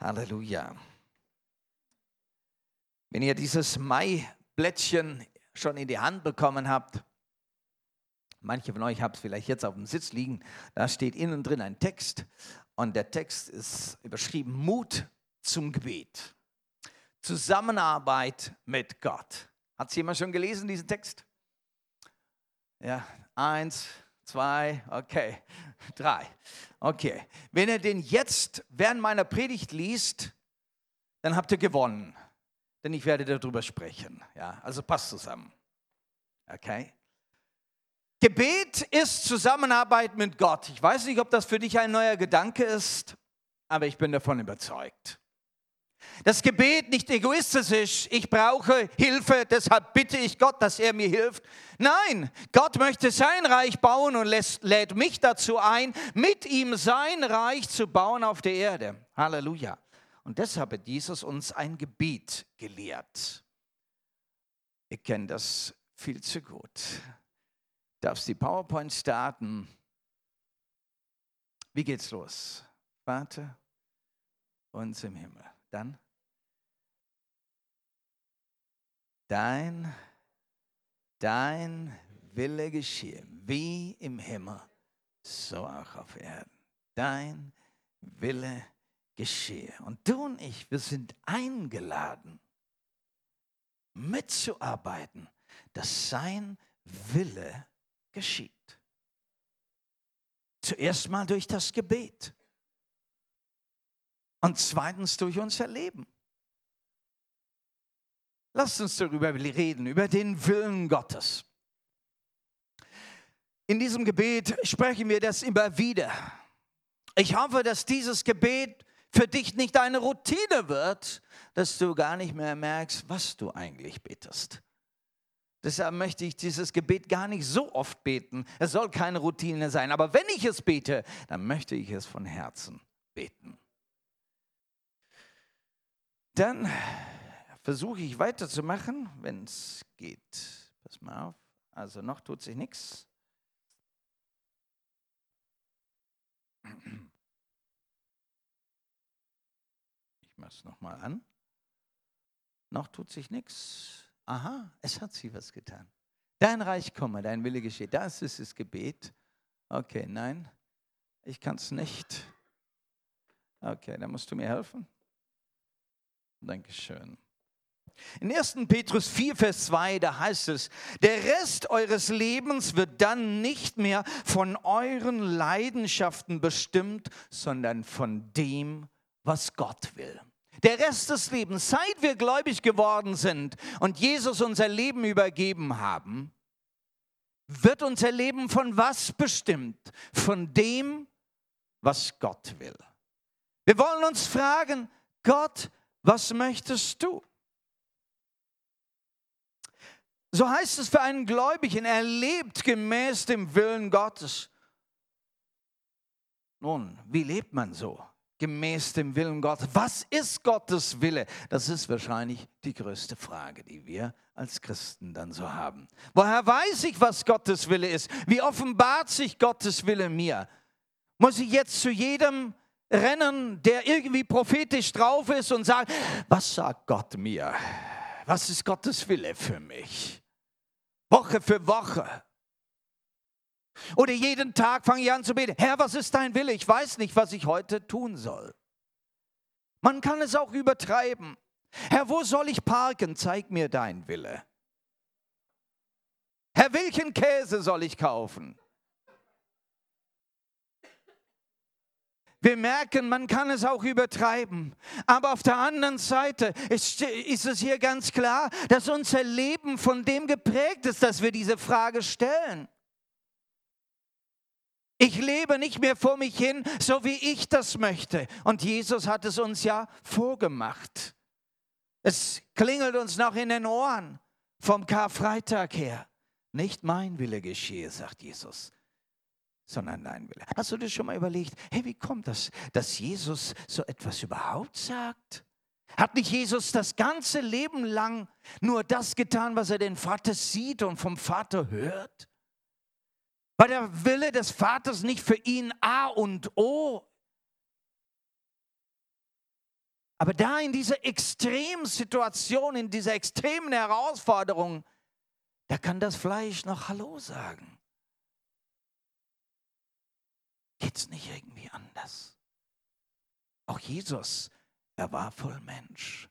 Halleluja. Wenn ihr dieses Maiblättchen schon in die Hand bekommen habt, manche von euch haben es vielleicht jetzt auf dem Sitz liegen, da steht innen drin ein Text und der Text ist überschrieben Mut zum Gebet. Zusammenarbeit mit Gott. Hat es jemand schon gelesen, diesen Text? Ja, eins, zwei, okay, drei. Okay. Wenn ihr den jetzt während meiner Predigt liest, dann habt ihr gewonnen. Denn ich werde darüber sprechen. Ja, also passt zusammen. Okay? Gebet ist Zusammenarbeit mit Gott. Ich weiß nicht, ob das für dich ein neuer Gedanke ist, aber ich bin davon überzeugt. Das Gebet nicht egoistisch ist, ich brauche Hilfe, deshalb bitte ich Gott, dass er mir hilft. Nein, Gott möchte sein Reich bauen und lässt, lädt mich dazu ein, mit ihm sein Reich zu bauen auf der Erde. Halleluja. Und deshalb hat Jesus uns ein Gebet gelehrt. Ihr kennt das viel zu gut. Darfst die PowerPoint starten? Wie geht's los? Vater uns im Himmel. Dann dein, dein Wille geschehe, wie im Himmel, so auch auf Erden. Dein Wille geschehe. Und du und ich, wir sind eingeladen, mitzuarbeiten, dass sein Wille geschieht. Zuerst mal durch das Gebet und zweitens durch unser Leben. Lasst uns darüber reden, über den Willen Gottes. In diesem Gebet sprechen wir das immer wieder. Ich hoffe, dass dieses Gebet für dich nicht eine Routine wird, dass du gar nicht mehr merkst, was du eigentlich betest. Deshalb möchte ich dieses Gebet gar nicht so oft beten. Es soll keine Routine sein. Aber wenn ich es bete, dann möchte ich es von Herzen beten. Dann versuche ich weiterzumachen, wenn es geht. Pass mal auf. Also noch tut sich nichts. Ich mache es nochmal an. Noch tut sich nichts. Aha, es hat sich was getan. Dein Reich komme, dein Wille geschehe. Das ist das Gebet. Okay, nein, ich kann es nicht. Okay, dann musst du mir helfen. Dankeschön. In 1. Petrus 4, Vers 2, da heißt es, der Rest eures Lebens wird dann nicht mehr von euren Leidenschaften bestimmt, sondern von dem, was Gott will. Der Rest des Lebens, seit wir gläubig geworden sind und Jesus unser Leben übergeben haben, wird unser Leben von was bestimmt? Von dem, was Gott will. Wir wollen uns fragen, Gott, was möchtest du? So heißt es für einen Gläubigen, er lebt gemäß dem Willen Gottes. Nun, wie lebt man so? Gemäß dem Willen Gottes. Was ist Gottes Wille? Das ist wahrscheinlich die größte Frage, die wir als Christen dann so haben. Woher weiß ich, was Gottes Wille ist? Wie offenbart sich Gottes Wille mir? Muss ich jetzt zu jedem rennen, der irgendwie prophetisch drauf ist und sagt, was sagt Gott mir? Was ist Gottes Wille für mich? Woche für Woche. Oder jeden Tag fange ich an zu beten, Herr, was ist dein Wille? Ich weiß nicht, was ich heute tun soll. Man kann es auch übertreiben. Herr, wo soll ich parken? Zeig mir dein Wille. Herr, welchen Käse soll ich kaufen? Wir merken, man kann es auch übertreiben. Aber auf der anderen Seite ist, ist, es hier ganz klar, dass unser Leben von dem geprägt ist, dass wir diese Frage stellen. Ich lebe nicht mehr vor mich hin, so wie ich das möchte. Und Jesus hat es uns ja vorgemacht. Es klingelt uns noch in den Ohren vom Karfreitag her. Nicht mein Wille geschehe, sagt Jesus, sondern dein Wille. Hast du dir schon mal überlegt, hey, wie kommt das, dass Jesus so etwas überhaupt sagt? Hat nicht Jesus das ganze Leben lang nur das getan, was er den Vater sieht und vom Vater hört? War der Wille des Vaters nicht für ihn A und O? Aber da in dieser Extremsituation, in dieser extremen Herausforderung, da kann das Fleisch noch Hallo sagen. Geht's nicht irgendwie anders? Auch Jesus, er war voll Mensch.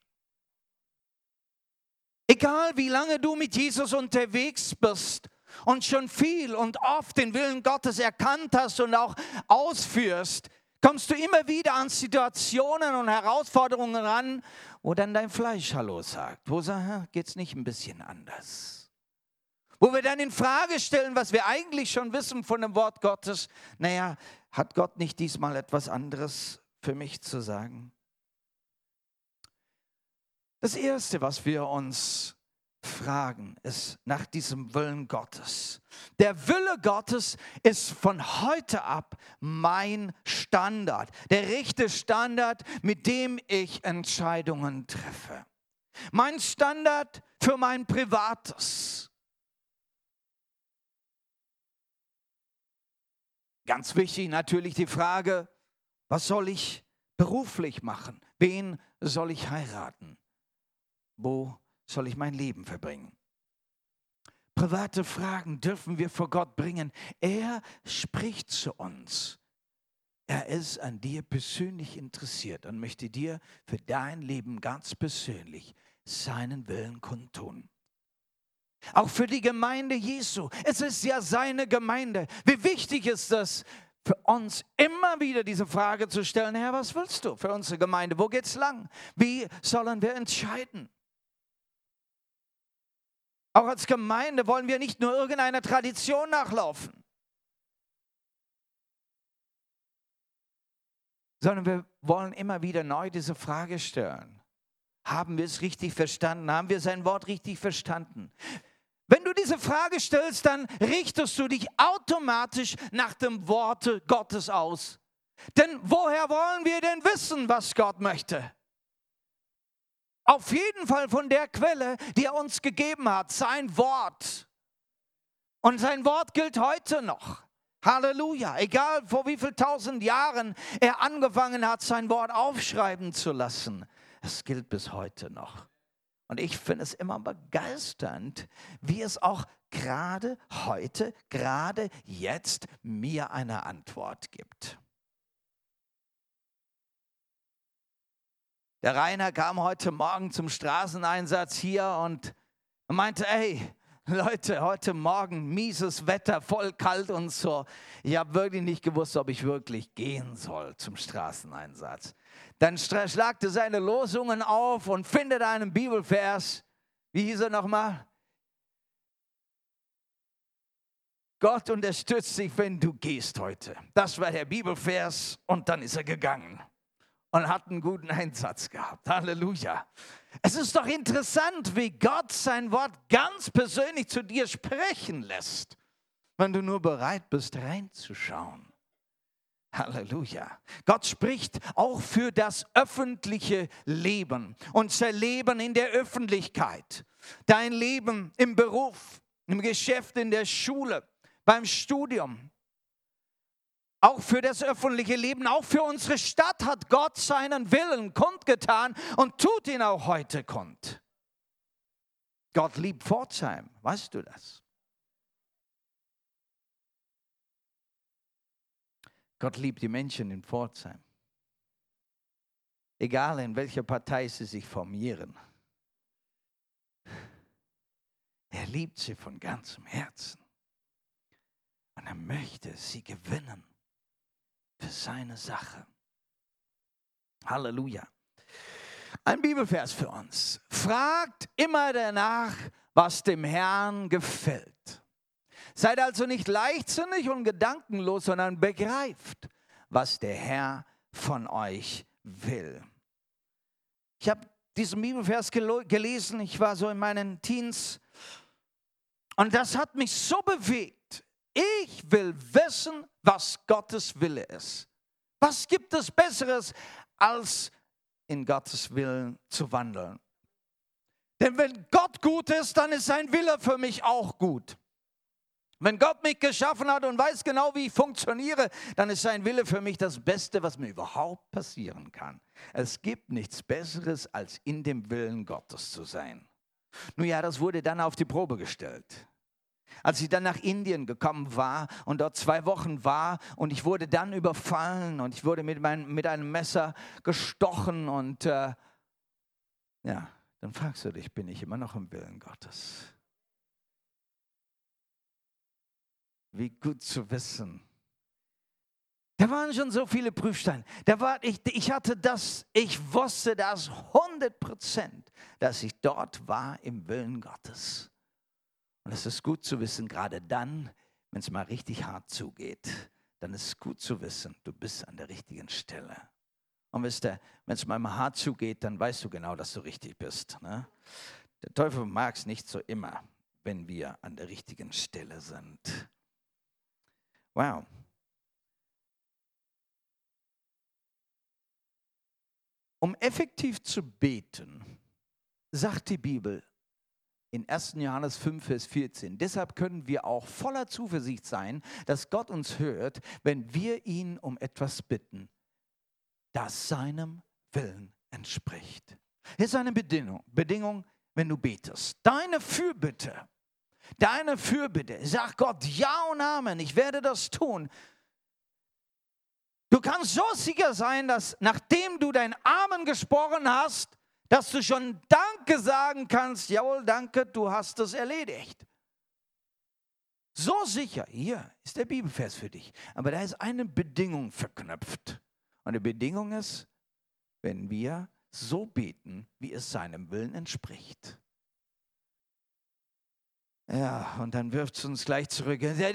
Egal wie lange du mit Jesus unterwegs bist und schon viel und oft den Willen Gottes erkannt hast und auch ausführst, kommst du immer wieder an Situationen und Herausforderungen ran, wo dann dein Fleisch Hallo sagt. Wo sagt, geht es nicht ein bisschen anders? Wo wir dann in Frage stellen, was wir eigentlich schon wissen von dem Wort Gottes. Naja, hat Gott nicht diesmal etwas anderes für mich zu sagen? Das Erste, was wir uns fragen, ist nach diesem Willen Gottes. Der Wille Gottes ist von heute ab mein Standard, der rechte Standard, mit dem ich Entscheidungen treffe. Mein Standard für mein Privates. Ganz wichtig natürlich die Frage, was soll ich beruflich machen? Wen soll ich heiraten? Wo soll ich mein Leben verbringen? Private Fragen dürfen wir vor Gott bringen. Er spricht zu uns. Er ist an dir persönlich interessiert und möchte dir für dein Leben ganz persönlich seinen Willen kundtun. Auch für die Gemeinde Jesu. Es ist ja seine Gemeinde. Wie wichtig ist das für uns immer wieder diese Frage zu stellen, Herr, was willst du für unsere Gemeinde? Wo geht's lang? Wie sollen wir entscheiden? Auch als Gemeinde wollen wir nicht nur irgendeiner Tradition nachlaufen, sondern wir wollen immer wieder neu diese Frage stellen. Haben wir es richtig verstanden? Haben wir sein Wort richtig verstanden? Wenn du diese Frage stellst, dann richtest du dich automatisch nach dem Worte Gottes aus. Denn woher wollen wir denn wissen, was Gott möchte? Auf jeden Fall von der Quelle, die er uns gegeben hat, sein Wort. Und sein Wort gilt heute noch. Halleluja. Egal vor wie viel tausend Jahren er angefangen hat, sein Wort aufschreiben zu lassen. Es gilt bis heute noch. Und ich finde es immer begeisternd, wie es auch gerade heute, gerade jetzt mir eine Antwort gibt. Der Rainer kam heute Morgen zum Straßeneinsatz hier und meinte, ey, Leute, heute Morgen mieses Wetter, voll kalt und so. Ich habe wirklich nicht gewusst, ob ich wirklich gehen soll zum Straßeneinsatz. Dann schlagte seine Losungen auf und findet einen Bibelvers. Wie hieß er nochmal? Gott unterstützt dich, wenn du gehst heute. Das war der Bibelvers und dann ist er gegangen und hat einen guten Einsatz gehabt. Halleluja. Es ist doch interessant, wie Gott sein Wort ganz persönlich zu dir sprechen lässt, wenn du nur bereit bist, reinzuschauen. Halleluja. Gott spricht auch für das öffentliche Leben, unser Leben in der Öffentlichkeit, dein Leben im Beruf, im Geschäft, in der Schule, beim Studium, auch für das öffentliche Leben, auch für unsere Stadt hat Gott seinen Willen kundgetan und tut ihn auch heute kund. Gott liebt Pforzheim, weißt du das? Gott liebt die Menschen in Pforzheim. Egal in welcher Partei sie sich formieren. Er liebt sie von ganzem Herzen. Und er möchte sie gewinnen für seine Sache. Halleluja. Ein Bibelvers für uns. Fragt immer danach, was dem Herrn gefällt. Seid also nicht leichtsinnig und gedankenlos, sondern begreift, was der Herr von euch will. Ich habe diesen Bibelvers gelesen, ich war so in meinen Teens und das hat mich so bewegt. Ich will wissen, was Gottes Wille ist. Was gibt es Besseres, als in Gottes Willen zu wandeln? Denn wenn Gott gut ist, dann ist sein Wille für mich auch gut. Wenn Gott mich geschaffen hat und weiß genau, wie ich funktioniere, dann ist sein Wille für mich das Beste, was mir überhaupt passieren kann. Es gibt nichts Besseres, als in dem Willen Gottes zu sein. Nun ja, das wurde dann auf die Probe gestellt. Als ich dann nach Indien gekommen war und dort zwei Wochen war und ich wurde dann überfallen und ich wurde mit, mein, mit einem Messer gestochen und äh, ja, dann fragst du dich, bin ich immer noch im Willen Gottes? Wie gut zu wissen. Da waren schon so viele Prüfsteine. Da war, ich, ich hatte das, ich wusste das 100 Prozent, dass ich dort war im Willen Gottes. Und es ist gut zu wissen, gerade dann, wenn es mal richtig hart zugeht, dann ist es gut zu wissen, du bist an der richtigen Stelle. Und wisst ihr, wenn es mal hart zugeht, dann weißt du genau, dass du richtig bist. Ne? Der Teufel mag es nicht so immer, wenn wir an der richtigen Stelle sind. Wow. Um effektiv zu beten, sagt die Bibel in 1. Johannes 5, Vers 14, deshalb können wir auch voller Zuversicht sein, dass Gott uns hört, wenn wir ihn um etwas bitten, das seinem Willen entspricht. Hier ist eine Bedingung, Bedingung, wenn du betest. Deine Fürbitte deine Fürbitte. Sag Gott Ja und Amen, ich werde das tun. Du kannst so sicher sein, dass nachdem du dein Amen gesprochen hast, dass du schon Danke sagen kannst. Jawohl, danke, du hast es erledigt. So sicher. Hier ist der Bibelvers für dich. Aber da ist eine Bedingung verknüpft. Und die Bedingung ist, wenn wir so beten, wie es seinem Willen entspricht. Ja, und dann wirft es uns gleich zurück. Ja,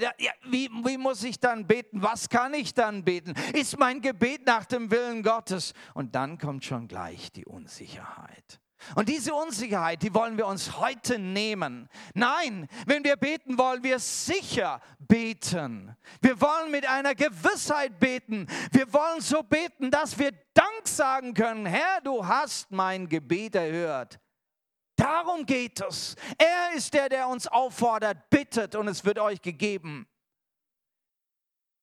wie, wie muss ich dann beten? Was kann ich dann beten? Ist mein Gebet nach dem Willen Gottes? Und dann kommt schon gleich die Unsicherheit. Und diese Unsicherheit, die wollen wir uns heute nehmen. Nein, wenn wir beten, wollen wir sicher beten. Wir wollen mit einer Gewissheit beten. Wir wollen so beten, dass wir Dank sagen können. Herr, du hast mein Gebet erhört. Darum geht es. Er ist der, der uns auffordert, bittet und es wird euch gegeben.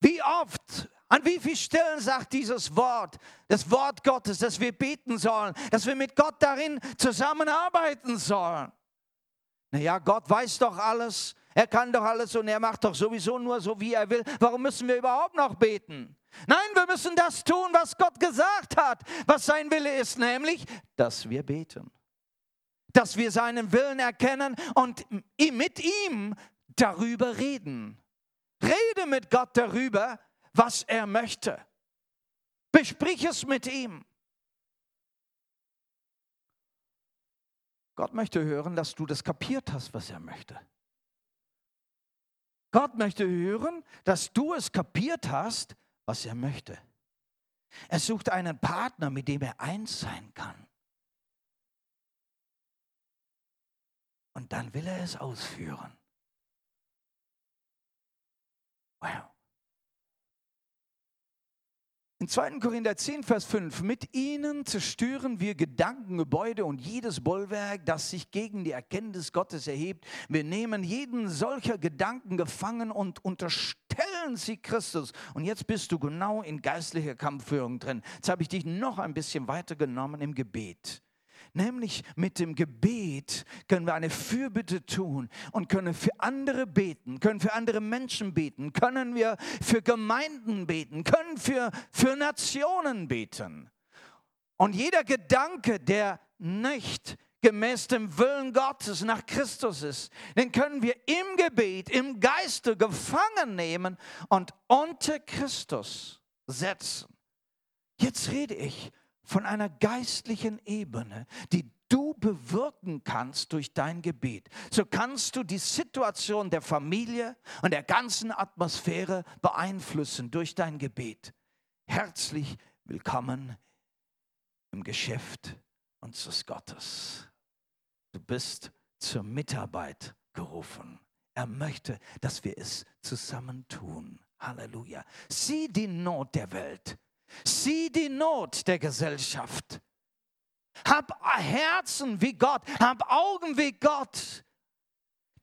Wie oft, an wie vielen Stellen sagt dieses Wort, das Wort Gottes, dass wir beten sollen, dass wir mit Gott darin zusammenarbeiten sollen? Naja, Gott weiß doch alles, er kann doch alles und er macht doch sowieso nur so, wie er will. Warum müssen wir überhaupt noch beten? Nein, wir müssen das tun, was Gott gesagt hat, was sein Wille ist, nämlich, dass wir beten dass wir seinen Willen erkennen und mit ihm darüber reden. Rede mit Gott darüber, was er möchte. Besprich es mit ihm. Gott möchte hören, dass du das kapiert hast, was er möchte. Gott möchte hören, dass du es kapiert hast, was er möchte. Er sucht einen Partner, mit dem er eins sein kann. Und dann will er es ausführen. Wow. In 2. Korinther 10, Vers 5, mit ihnen zerstören wir Gedankengebäude und jedes Bollwerk, das sich gegen die Erkenntnis Gottes erhebt. Wir nehmen jeden solcher Gedanken gefangen und unterstellen sie Christus. Und jetzt bist du genau in geistlicher Kampfführung drin. Jetzt habe ich dich noch ein bisschen weitergenommen im Gebet. Nämlich mit dem Gebet können wir eine Fürbitte tun und können für andere beten, können für andere Menschen beten, können wir für Gemeinden beten, können für, für Nationen beten. Und jeder Gedanke, der nicht gemäß dem Willen Gottes nach Christus ist, den können wir im Gebet, im Geiste gefangen nehmen und unter Christus setzen. Jetzt rede ich von einer geistlichen Ebene, die du bewirken kannst durch dein Gebet. So kannst du die Situation der Familie und der ganzen Atmosphäre beeinflussen durch dein Gebet. Herzlich willkommen im Geschäft unseres Gottes. Du bist zur Mitarbeit gerufen. Er möchte, dass wir es zusammen tun. Halleluja. Sieh die Not der Welt. Sieh die Not der Gesellschaft. Hab Herzen wie Gott, hab Augen wie Gott.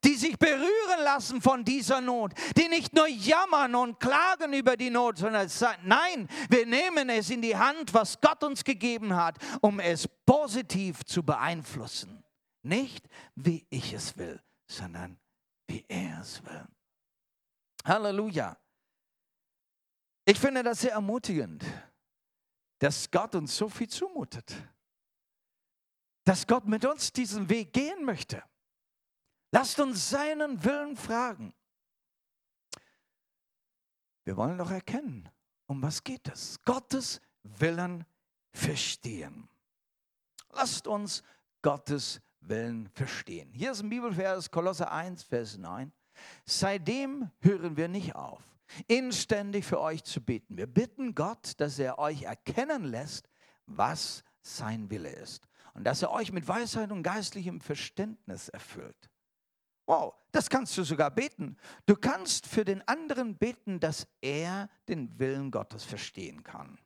die sich berühren lassen von dieser Not, die nicht nur jammern und klagen über die Not, sondern sagen, nein, wir nehmen es in die Hand, was Gott uns gegeben hat, um es positiv zu beeinflussen. Nicht wie ich es will, sondern wie er es will. Halleluja. Ich finde das sehr ermutigend, dass Gott uns so viel zumutet. Dass Gott mit uns diesen Weg gehen möchte. Lasst uns seinen Willen fragen. Wir wollen doch erkennen, um was geht es. Gottes Willen verstehen. Lasst uns Gottes Willen verstehen. Hier ist ein Bibelvers, Kolosser 1, Vers 9. Seitdem hören wir nicht auf, inständig für euch zu beten. Wir bitten Gott, dass er euch erkennen lässt, was sein Wille ist. Und dass er euch mit Weisheit und geistlichem Verständnis erfüllt. Wow, das kannst du sogar beten. Du kannst für den anderen beten, dass er den Willen Gottes verstehen kann.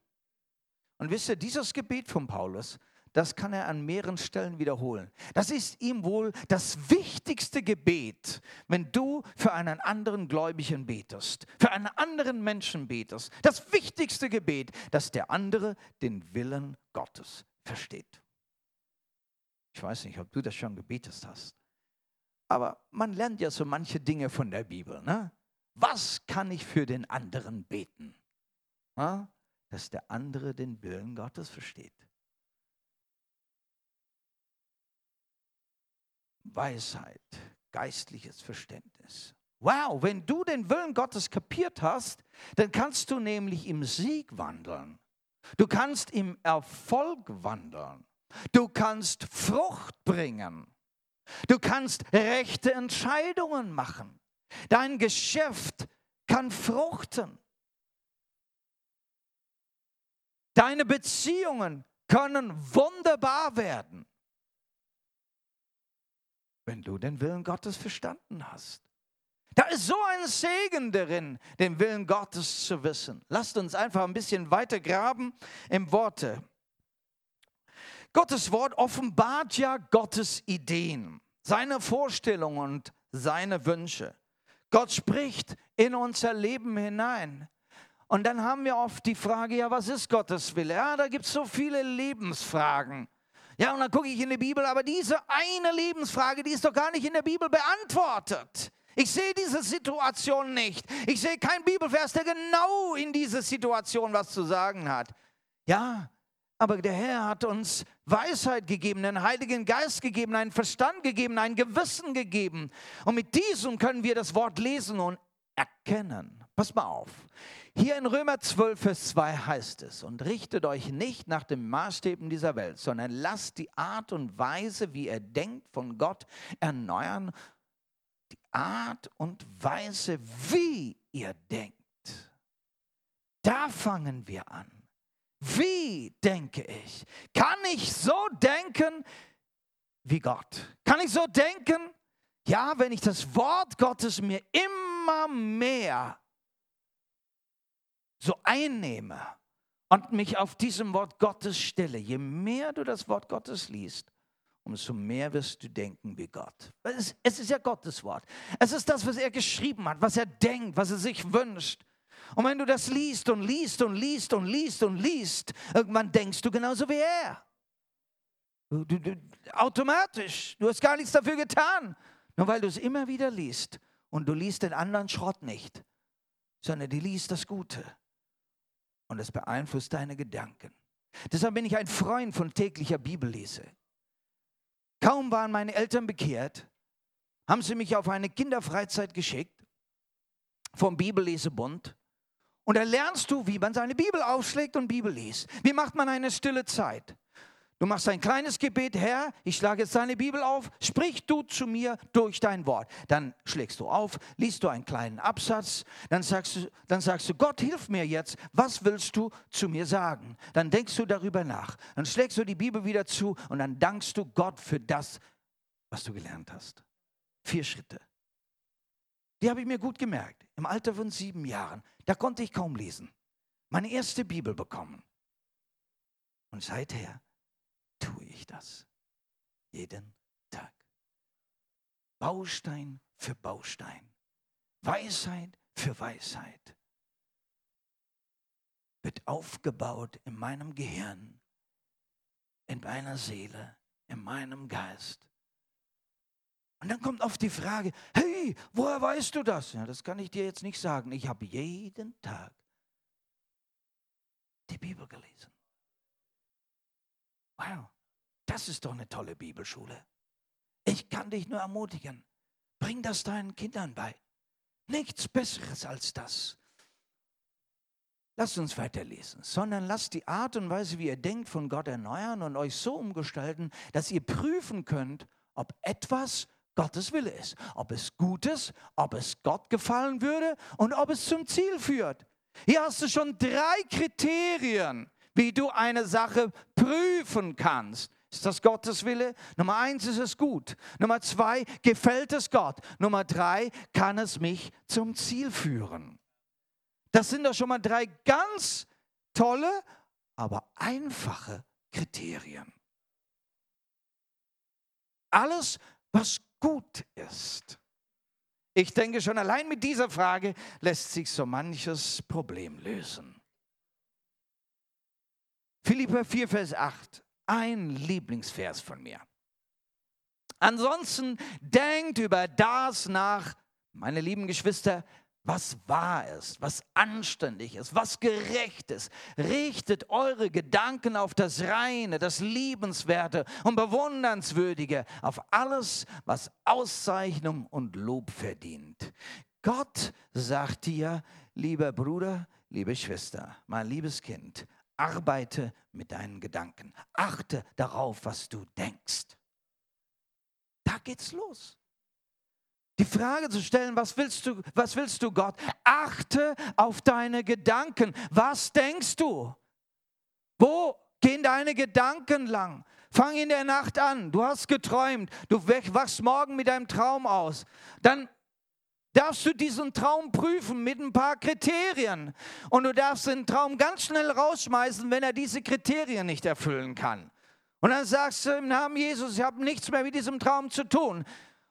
Und wisst ihr, dieses Gebet von Paulus, das kann er an mehreren Stellen wiederholen. Das ist ihm wohl das wichtigste Gebet, wenn du für einen anderen Gläubigen betest, für einen anderen Menschen betest. Das wichtigste Gebet, dass der andere den Willen Gottes versteht. Ich weiß nicht, ob du das schon gebetet hast. Aber man lernt ja so manche Dinge von der Bibel. Ne? Was kann ich für den anderen beten? Dass der andere den Willen Gottes versteht. Weisheit, geistliches Verständnis. Wow, wenn du den Willen Gottes kapiert hast, dann kannst du nämlich im Sieg wandeln. Du kannst im Erfolg wandeln. Du kannst Frucht bringen. Du kannst rechte Entscheidungen machen. Dein Geschäft kann fruchten. Deine Beziehungen können wunderbar werden, wenn du den Willen Gottes verstanden hast. Da ist so ein Segen darin, den Willen Gottes zu wissen. Lasst uns einfach ein bisschen weiter graben im Worte. Gottes Wort offenbart ja Gottes Ideen, seine Vorstellungen und seine Wünsche. Gott spricht in unser Leben hinein. Und dann haben wir oft die Frage, ja, was ist Gottes Wille? Ja, da gibt es so viele Lebensfragen. Ja, und dann gucke ich in die Bibel, aber diese eine Lebensfrage, die ist doch gar nicht in der Bibel beantwortet. Ich sehe diese Situation nicht. Ich sehe keinen Bibelvers, der genau in diese Situation was zu sagen hat. Ja, aber der Herr hat uns Weisheit gegeben, einen Heiligen Geist gegeben, einen Verstand gegeben, ein Gewissen gegeben. Und mit diesem können wir das Wort lesen und erkennen. Pass mal auf. Hier in Römer 12, Vers 2 heißt es, und richtet euch nicht nach den Maßstäben dieser Welt, sondern lasst die Art und Weise, wie ihr denkt, von Gott erneuern. Die Art und Weise, wie ihr denkt. Da fangen wir an. Wie denke ich? Kann ich so denken wie Gott? Kann ich so denken? Ja, wenn ich das Wort Gottes mir immer mehr so einnehme und mich auf diesem Wort Gottes stelle, je mehr du das Wort Gottes liest, umso mehr wirst du denken wie Gott. Es ist ja Gottes Wort. Es ist das, was er geschrieben hat, was er denkt, was er sich wünscht. Und wenn du das liest und liest und liest und liest und liest, irgendwann denkst du genauso wie er. Du, du, automatisch. Du hast gar nichts dafür getan. Nur weil du es immer wieder liest und du liest den anderen Schrott nicht, sondern du liest das Gute. Und es beeinflusst deine Gedanken. Deshalb bin ich ein Freund von täglicher Bibellese. Kaum waren meine Eltern bekehrt, haben sie mich auf eine Kinderfreizeit geschickt vom Bibellesebund. Und da lernst du, wie man seine Bibel aufschlägt und Bibel liest. Wie macht man eine stille Zeit? Du machst ein kleines Gebet, Herr, ich schlage jetzt deine Bibel auf, sprich du zu mir durch dein Wort. Dann schlägst du auf, liest du einen kleinen Absatz, dann sagst du, dann sagst du, Gott, hilf mir jetzt, was willst du zu mir sagen? Dann denkst du darüber nach, dann schlägst du die Bibel wieder zu und dann dankst du Gott für das, was du gelernt hast. Vier Schritte. Die habe ich mir gut gemerkt. Im Alter von sieben Jahren da konnte ich kaum lesen. Meine erste Bibel bekommen. Und seither ich das. Jeden Tag. Baustein für Baustein. Weisheit für Weisheit wird aufgebaut in meinem Gehirn, in meiner Seele, in meinem Geist. Und dann kommt oft die Frage, hey, woher weißt du das? Ja, das kann ich dir jetzt nicht sagen. Ich habe jeden Tag die Bibel gelesen. Wow, das ist doch eine tolle Bibelschule. Ich kann dich nur ermutigen, bring das deinen Kindern bei. Nichts Besseres als das. Lasst uns weiterlesen, sondern lasst die Art und Weise, wie ihr denkt, von Gott erneuern und euch so umgestalten, dass ihr prüfen könnt, ob etwas Gottes Wille ist, ob es gut ist, ob es Gott gefallen würde und ob es zum Ziel führt. Hier hast du schon drei Kriterien, wie du eine Sache prüfen kannst. Ist das Gottes Wille? Nummer eins ist es gut. Nummer zwei, gefällt es Gott? Nummer drei, kann es mich zum Ziel führen? Das sind doch schon mal drei ganz tolle, aber einfache Kriterien. Alles, was gut ist. Ich denke, schon allein mit dieser Frage lässt sich so manches Problem lösen. Philippa 4, Vers 8, ein Lieblingsvers von mir. Ansonsten denkt über das nach, meine lieben Geschwister, was wahr ist, was anständig ist, was gerecht ist. Richtet eure Gedanken auf das Reine, das Liebenswerte und Bewundernswürdige, auf alles, was Auszeichnung und Lob verdient. Gott sagt dir, lieber Bruder, liebe Schwester, mein liebes Kind, arbeite mit deinen Gedanken. Achte darauf, was du denkst. Da geht's los die Frage zu stellen, was willst du, was willst du Gott? Achte auf deine Gedanken. Was denkst du? Wo gehen deine Gedanken lang? Fang in der Nacht an. Du hast geträumt. Du wachst morgen mit deinem Traum aus. Dann darfst du diesen Traum prüfen mit ein paar Kriterien. Und du darfst den Traum ganz schnell rausschmeißen, wenn er diese Kriterien nicht erfüllen kann. Und dann sagst du im Namen Jesus, ich habe nichts mehr mit diesem Traum zu tun.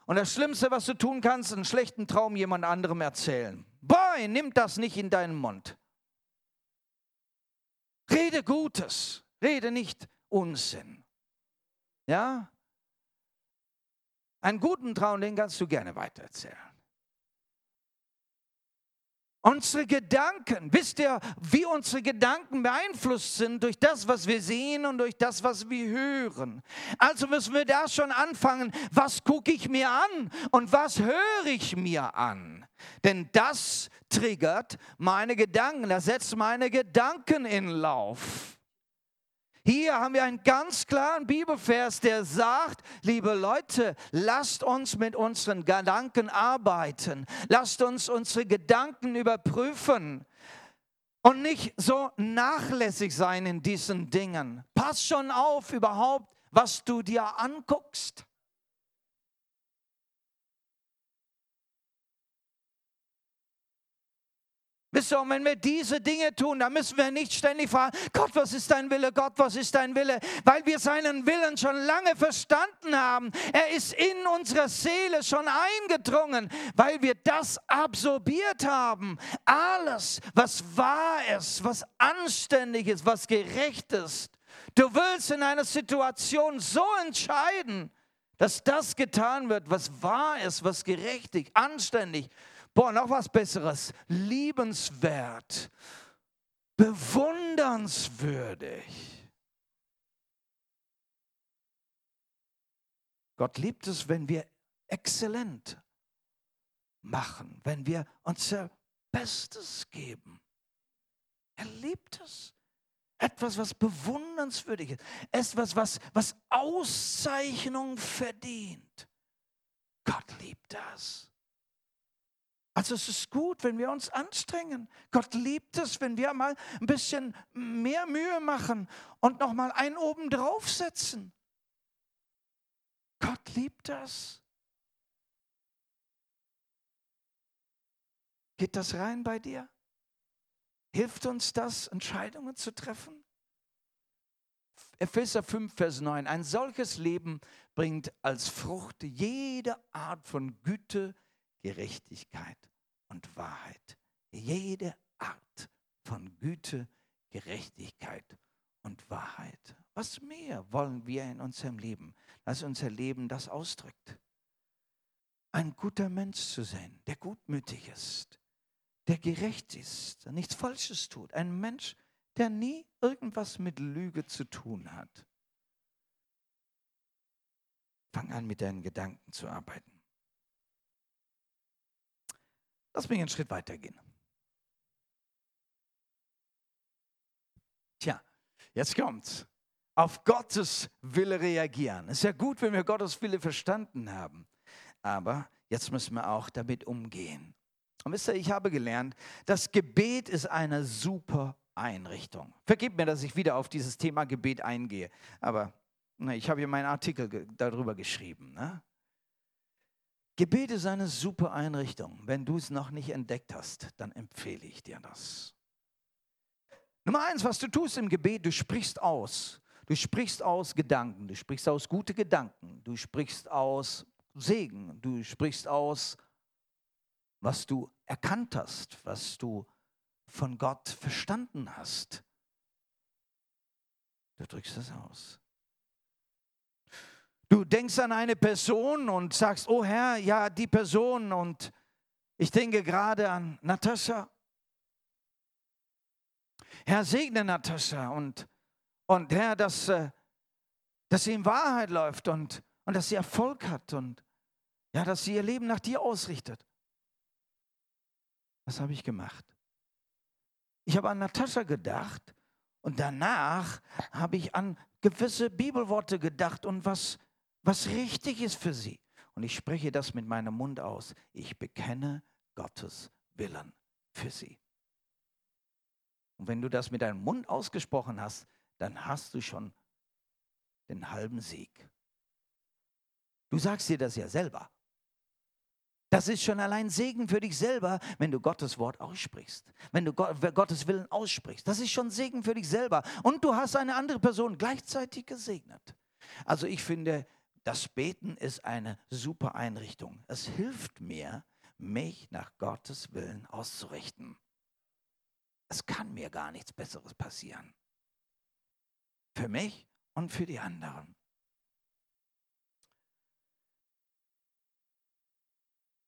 Und das Schlimmste, was du tun kannst, einen schlechten Traum jemand anderem erzählen. Boy, nimm das nicht in deinen Mund. Rede Gutes, rede nicht Unsinn. Ja? Einen guten Traum, den kannst du gerne weitererzählen. Unsere Gedanken, wisst ihr, wie unsere Gedanken beeinflusst sind durch das, was wir sehen und durch das, was wir hören. Also müssen wir da schon anfangen, was gucke ich mir an und was höre ich mir an. Denn das triggert meine Gedanken, das setzt meine Gedanken in Lauf. Hier haben wir einen ganz klaren Bibelvers, der sagt, liebe Leute, lasst uns mit unseren Gedanken arbeiten. Lasst uns unsere Gedanken überprüfen und nicht so nachlässig sein in diesen Dingen. Pass schon auf überhaupt, was du dir anguckst. Wisst ihr, und wenn wir diese Dinge tun, dann müssen wir nicht ständig fragen, Gott, was ist dein Wille? Gott, was ist dein Wille? Weil wir seinen Willen schon lange verstanden haben. Er ist in unserer Seele schon eingedrungen, weil wir das absorbiert haben. Alles, was wahr ist, was anständig ist, was gerecht ist. Du willst in einer Situation so entscheiden, dass das getan wird, was wahr ist, was gerechtig, anständig, Boah, noch was Besseres. Liebenswert. Bewundernswürdig. Gott liebt es, wenn wir exzellent machen, wenn wir unser Bestes geben. Er liebt es. Etwas, was bewundernswürdig ist. Etwas, was, was Auszeichnung verdient. Gott liebt das. Also es ist gut, wenn wir uns anstrengen. Gott liebt es, wenn wir mal ein bisschen mehr Mühe machen und noch mal einen oben draufsetzen. Gott liebt das. Geht das rein bei dir? Hilft uns das, Entscheidungen zu treffen? Epheser 5, Vers 9. Ein solches Leben bringt als Frucht jede Art von Güte, Gerechtigkeit und Wahrheit. Jede Art von Güte, Gerechtigkeit und Wahrheit. Was mehr wollen wir in unserem Leben, dass unser Leben das ausdrückt? Ein guter Mensch zu sein, der gutmütig ist, der gerecht ist, der nichts Falsches tut. Ein Mensch, der nie irgendwas mit Lüge zu tun hat. Fang an, mit deinen Gedanken zu arbeiten. Lass mich einen Schritt weitergehen. Tja, jetzt kommt's. Auf Gottes Wille reagieren. Ist ja gut, wenn wir Gottes Wille verstanden haben. Aber jetzt müssen wir auch damit umgehen. Und wisst ihr, ich habe gelernt, das Gebet ist eine super Einrichtung. Vergebt mir, dass ich wieder auf dieses Thema Gebet eingehe. Aber na, ich habe hier meinen Artikel darüber geschrieben. Ne? Gebet ist eine super Einrichtung. Wenn du es noch nicht entdeckt hast, dann empfehle ich dir das. Nummer eins, was du tust im Gebet, du sprichst aus. Du sprichst aus Gedanken, du sprichst aus gute Gedanken, du sprichst aus Segen, du sprichst aus, was du erkannt hast, was du von Gott verstanden hast. Du drückst es aus. Du denkst an eine Person und sagst, oh Herr, ja, die Person und ich denke gerade an Natascha. Herr, segne Natascha und, und Herr, dass, äh, dass sie in Wahrheit läuft und, und dass sie Erfolg hat und ja, dass sie ihr Leben nach dir ausrichtet. Was habe ich gemacht? Ich habe an Natascha gedacht und danach habe ich an gewisse Bibelworte gedacht und was was richtig ist für sie. Und ich spreche das mit meinem Mund aus. Ich bekenne Gottes Willen für sie. Und wenn du das mit deinem Mund ausgesprochen hast, dann hast du schon den halben Sieg. Du sagst dir das ja selber. Das ist schon allein Segen für dich selber, wenn du Gottes Wort aussprichst. Wenn du Gottes Willen aussprichst. Das ist schon Segen für dich selber. Und du hast eine andere Person gleichzeitig gesegnet. Also ich finde, das Beten ist eine super Einrichtung. Es hilft mir, mich nach Gottes Willen auszurichten. Es kann mir gar nichts Besseres passieren. Für mich und für die anderen.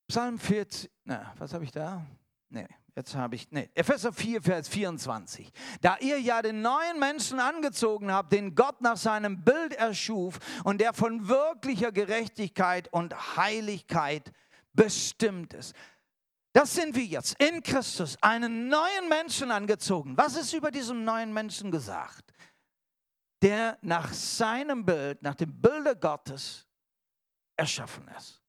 Psalm 40, na, was habe ich da? Nee, Jetzt habe ich, nee, Epheser 4, Vers 24. Da ihr ja den neuen Menschen angezogen habt, den Gott nach seinem Bild erschuf und der von wirklicher Gerechtigkeit und Heiligkeit bestimmt ist. Das sind wir jetzt in Christus, einen neuen Menschen angezogen. Was ist über diesen neuen Menschen gesagt? Der nach seinem Bild, nach dem Bilde Gottes erschaffen ist.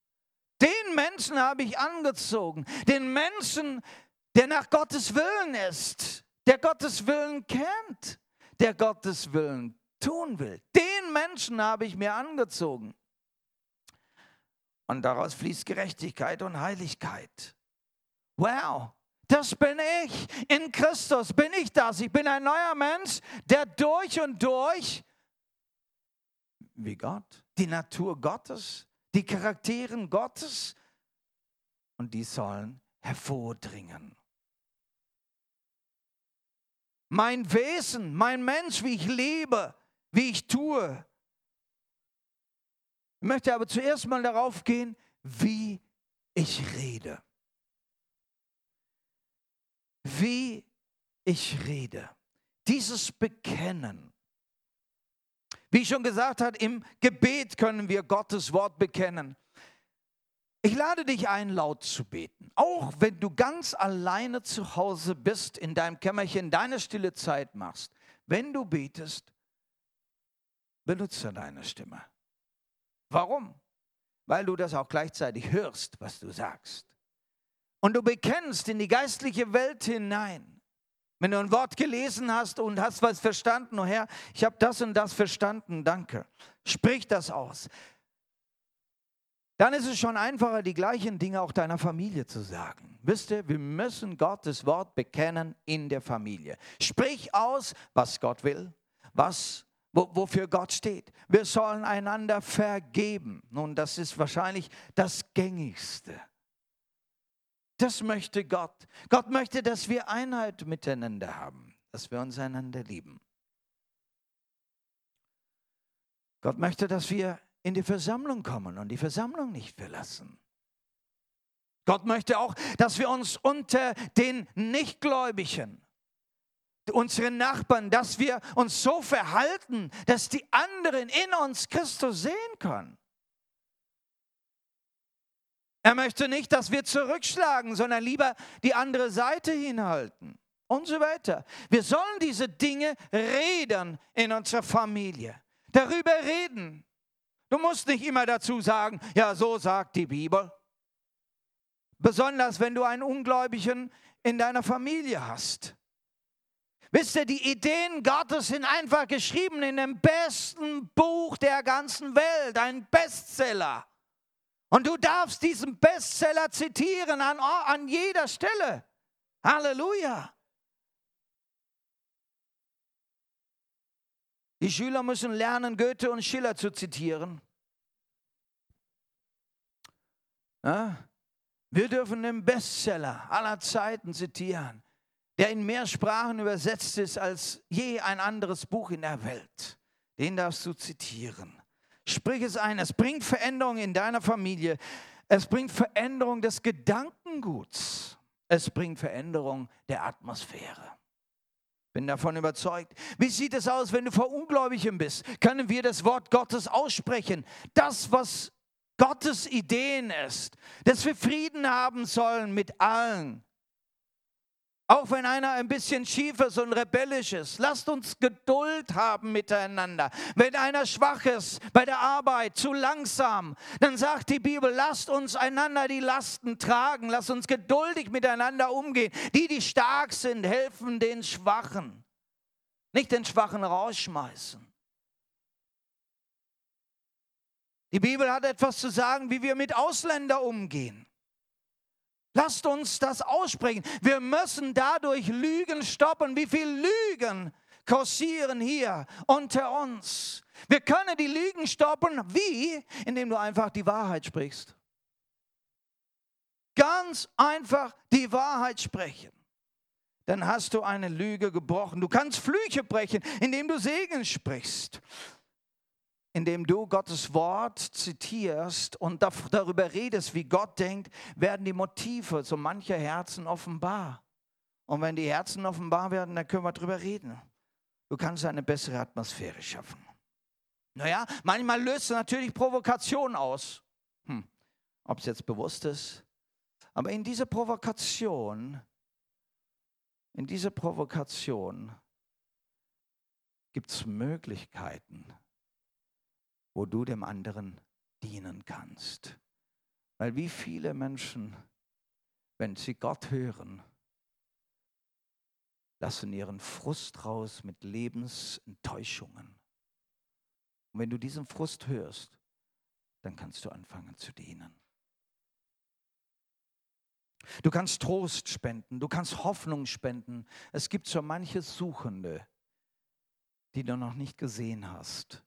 Den Menschen habe ich angezogen. Den Menschen, der nach Gottes Willen ist, der Gottes Willen kennt, der Gottes Willen tun will. Den Menschen habe ich mir angezogen. Und daraus fließt Gerechtigkeit und Heiligkeit. Wow, das bin ich. In Christus bin ich das. Ich bin ein neuer Mensch, der durch und durch, wie Gott, die Natur Gottes, die Charakteren Gottes, und die sollen hervordringen mein Wesen, mein Mensch, wie ich lebe, wie ich tue. Ich möchte aber zuerst mal darauf gehen, wie ich rede. Wie ich rede. Dieses Bekennen. Wie ich schon gesagt habe, im Gebet können wir Gottes Wort bekennen. Ich lade dich ein, laut zu beten. Auch wenn du ganz alleine zu Hause bist, in deinem Kämmerchen deine stille Zeit machst. Wenn du betest, benutze deine Stimme. Warum? Weil du das auch gleichzeitig hörst, was du sagst. Und du bekennst in die geistliche Welt hinein. Wenn du ein Wort gelesen hast und hast was verstanden, oh Herr, ich habe das und das verstanden, danke. Sprich das aus dann ist es schon einfacher, die gleichen Dinge auch deiner Familie zu sagen. Wisst ihr, wir müssen Gottes Wort bekennen in der Familie. Sprich aus, was Gott will, was, wo, wofür Gott steht. Wir sollen einander vergeben. Nun, das ist wahrscheinlich das Gängigste. Das möchte Gott. Gott möchte, dass wir Einheit miteinander haben, dass wir uns einander lieben. Gott möchte, dass wir in die Versammlung kommen und die Versammlung nicht verlassen. Gott möchte auch, dass wir uns unter den Nichtgläubigen, unseren Nachbarn, dass wir uns so verhalten, dass die anderen in uns Christus sehen können. Er möchte nicht, dass wir zurückschlagen, sondern lieber die andere Seite hinhalten und so weiter. Wir sollen diese Dinge reden in unserer Familie, darüber reden. Du musst nicht immer dazu sagen, ja, so sagt die Bibel. Besonders wenn du einen Ungläubigen in deiner Familie hast. Wisst ihr, die Ideen Gottes sind einfach geschrieben in dem besten Buch der ganzen Welt, ein Bestseller. Und du darfst diesen Bestseller zitieren an, an jeder Stelle. Halleluja. Die Schüler müssen lernen, Goethe und Schiller zu zitieren. Ja? Wir dürfen den Bestseller aller Zeiten zitieren, der in mehr Sprachen übersetzt ist als je ein anderes Buch in der Welt. Den darfst du zitieren. Sprich es ein. Es bringt Veränderung in deiner Familie. Es bringt Veränderung des Gedankenguts. Es bringt Veränderung der Atmosphäre. Bin davon überzeugt. Wie sieht es aus, wenn du vor Ungläubigen bist? Können wir das Wort Gottes aussprechen? Das, was Gottes Ideen ist, dass wir Frieden haben sollen mit allen. Auch wenn einer ein bisschen schief ist und rebellisch ist, lasst uns Geduld haben miteinander. Wenn einer schwach ist bei der Arbeit, zu langsam, dann sagt die Bibel, lasst uns einander die Lasten tragen, lasst uns geduldig miteinander umgehen. Die, die stark sind, helfen den Schwachen. Nicht den Schwachen rausschmeißen. Die Bibel hat etwas zu sagen, wie wir mit Ausländern umgehen. Lasst uns das aussprechen. Wir müssen dadurch Lügen stoppen. Wie viele Lügen kursieren hier unter uns? Wir können die Lügen stoppen. Wie? Indem du einfach die Wahrheit sprichst. Ganz einfach die Wahrheit sprechen. Dann hast du eine Lüge gebrochen. Du kannst Flüche brechen, indem du Segen sprichst indem du Gottes Wort zitierst und darüber redest, wie Gott denkt, werden die Motive so mancher Herzen offenbar. Und wenn die Herzen offenbar werden, dann können wir darüber reden. Du kannst eine bessere Atmosphäre schaffen. Naja, manchmal löst es natürlich Provokation aus. Hm. Ob es jetzt bewusst ist. Aber in dieser Provokation, in dieser Provokation gibt es Möglichkeiten, wo du dem anderen dienen kannst. Weil wie viele Menschen, wenn sie Gott hören, lassen ihren Frust raus mit Lebensenttäuschungen. Und wenn du diesen Frust hörst, dann kannst du anfangen zu dienen. Du kannst Trost spenden, du kannst Hoffnung spenden. Es gibt so manche Suchende, die du noch nicht gesehen hast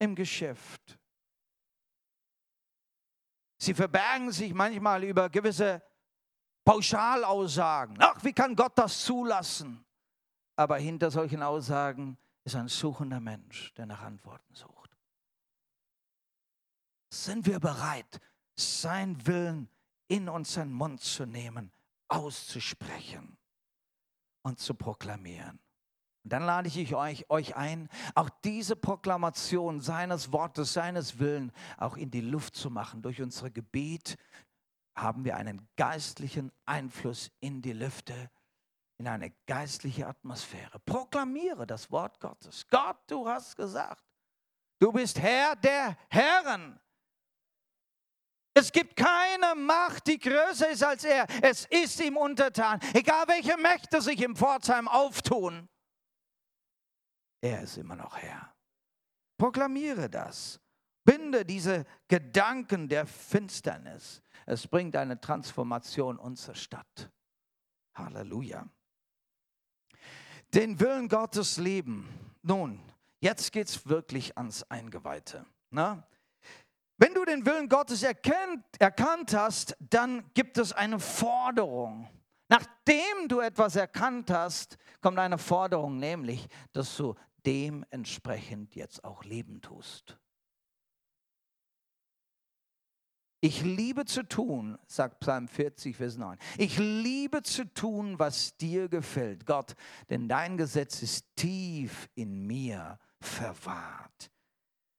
im Geschäft. Sie verbergen sich manchmal über gewisse Pauschalaussagen. Ach, wie kann Gott das zulassen? Aber hinter solchen Aussagen ist ein suchender Mensch, der nach Antworten sucht. Sind wir bereit, sein Willen in unseren Mund zu nehmen, auszusprechen und zu proklamieren? Und dann lade ich euch, euch ein, auch diese Proklamation seines Wortes, seines Willen auch in die Luft zu machen. Durch unser Gebet haben wir einen geistlichen Einfluss in die Lüfte, in eine geistliche Atmosphäre. Proklamiere das Wort Gottes. Gott, du hast gesagt, du bist Herr der Herren. Es gibt keine Macht, die größer ist als er. Es ist ihm untertan. Egal welche Mächte sich im Pforzheim auftun. Er ist immer noch Herr. Proklamiere das. Binde diese Gedanken der Finsternis. Es bringt eine Transformation unserer Stadt. Halleluja. Den Willen Gottes leben. Nun, jetzt geht es wirklich ans Eingeweihte. Na? Ne? Wenn du den Willen Gottes erkennt, erkannt hast, dann gibt es eine Forderung. Nachdem du etwas erkannt hast, kommt eine Forderung, nämlich, dass du dementsprechend jetzt auch leben tust. Ich liebe zu tun, sagt Psalm 40, Vers 9. Ich liebe zu tun, was dir gefällt, Gott, denn dein Gesetz ist tief in mir verwahrt.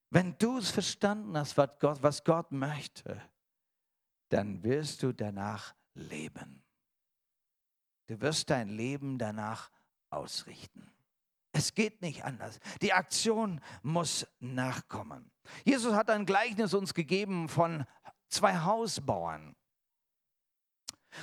Wenn du es verstanden hast, was Gott, was Gott möchte, dann wirst du danach leben. Du wirst dein Leben danach ausrichten. Es geht nicht anders. Die Aktion muss nachkommen. Jesus hat ein Gleichnis uns gegeben von zwei Hausbauern.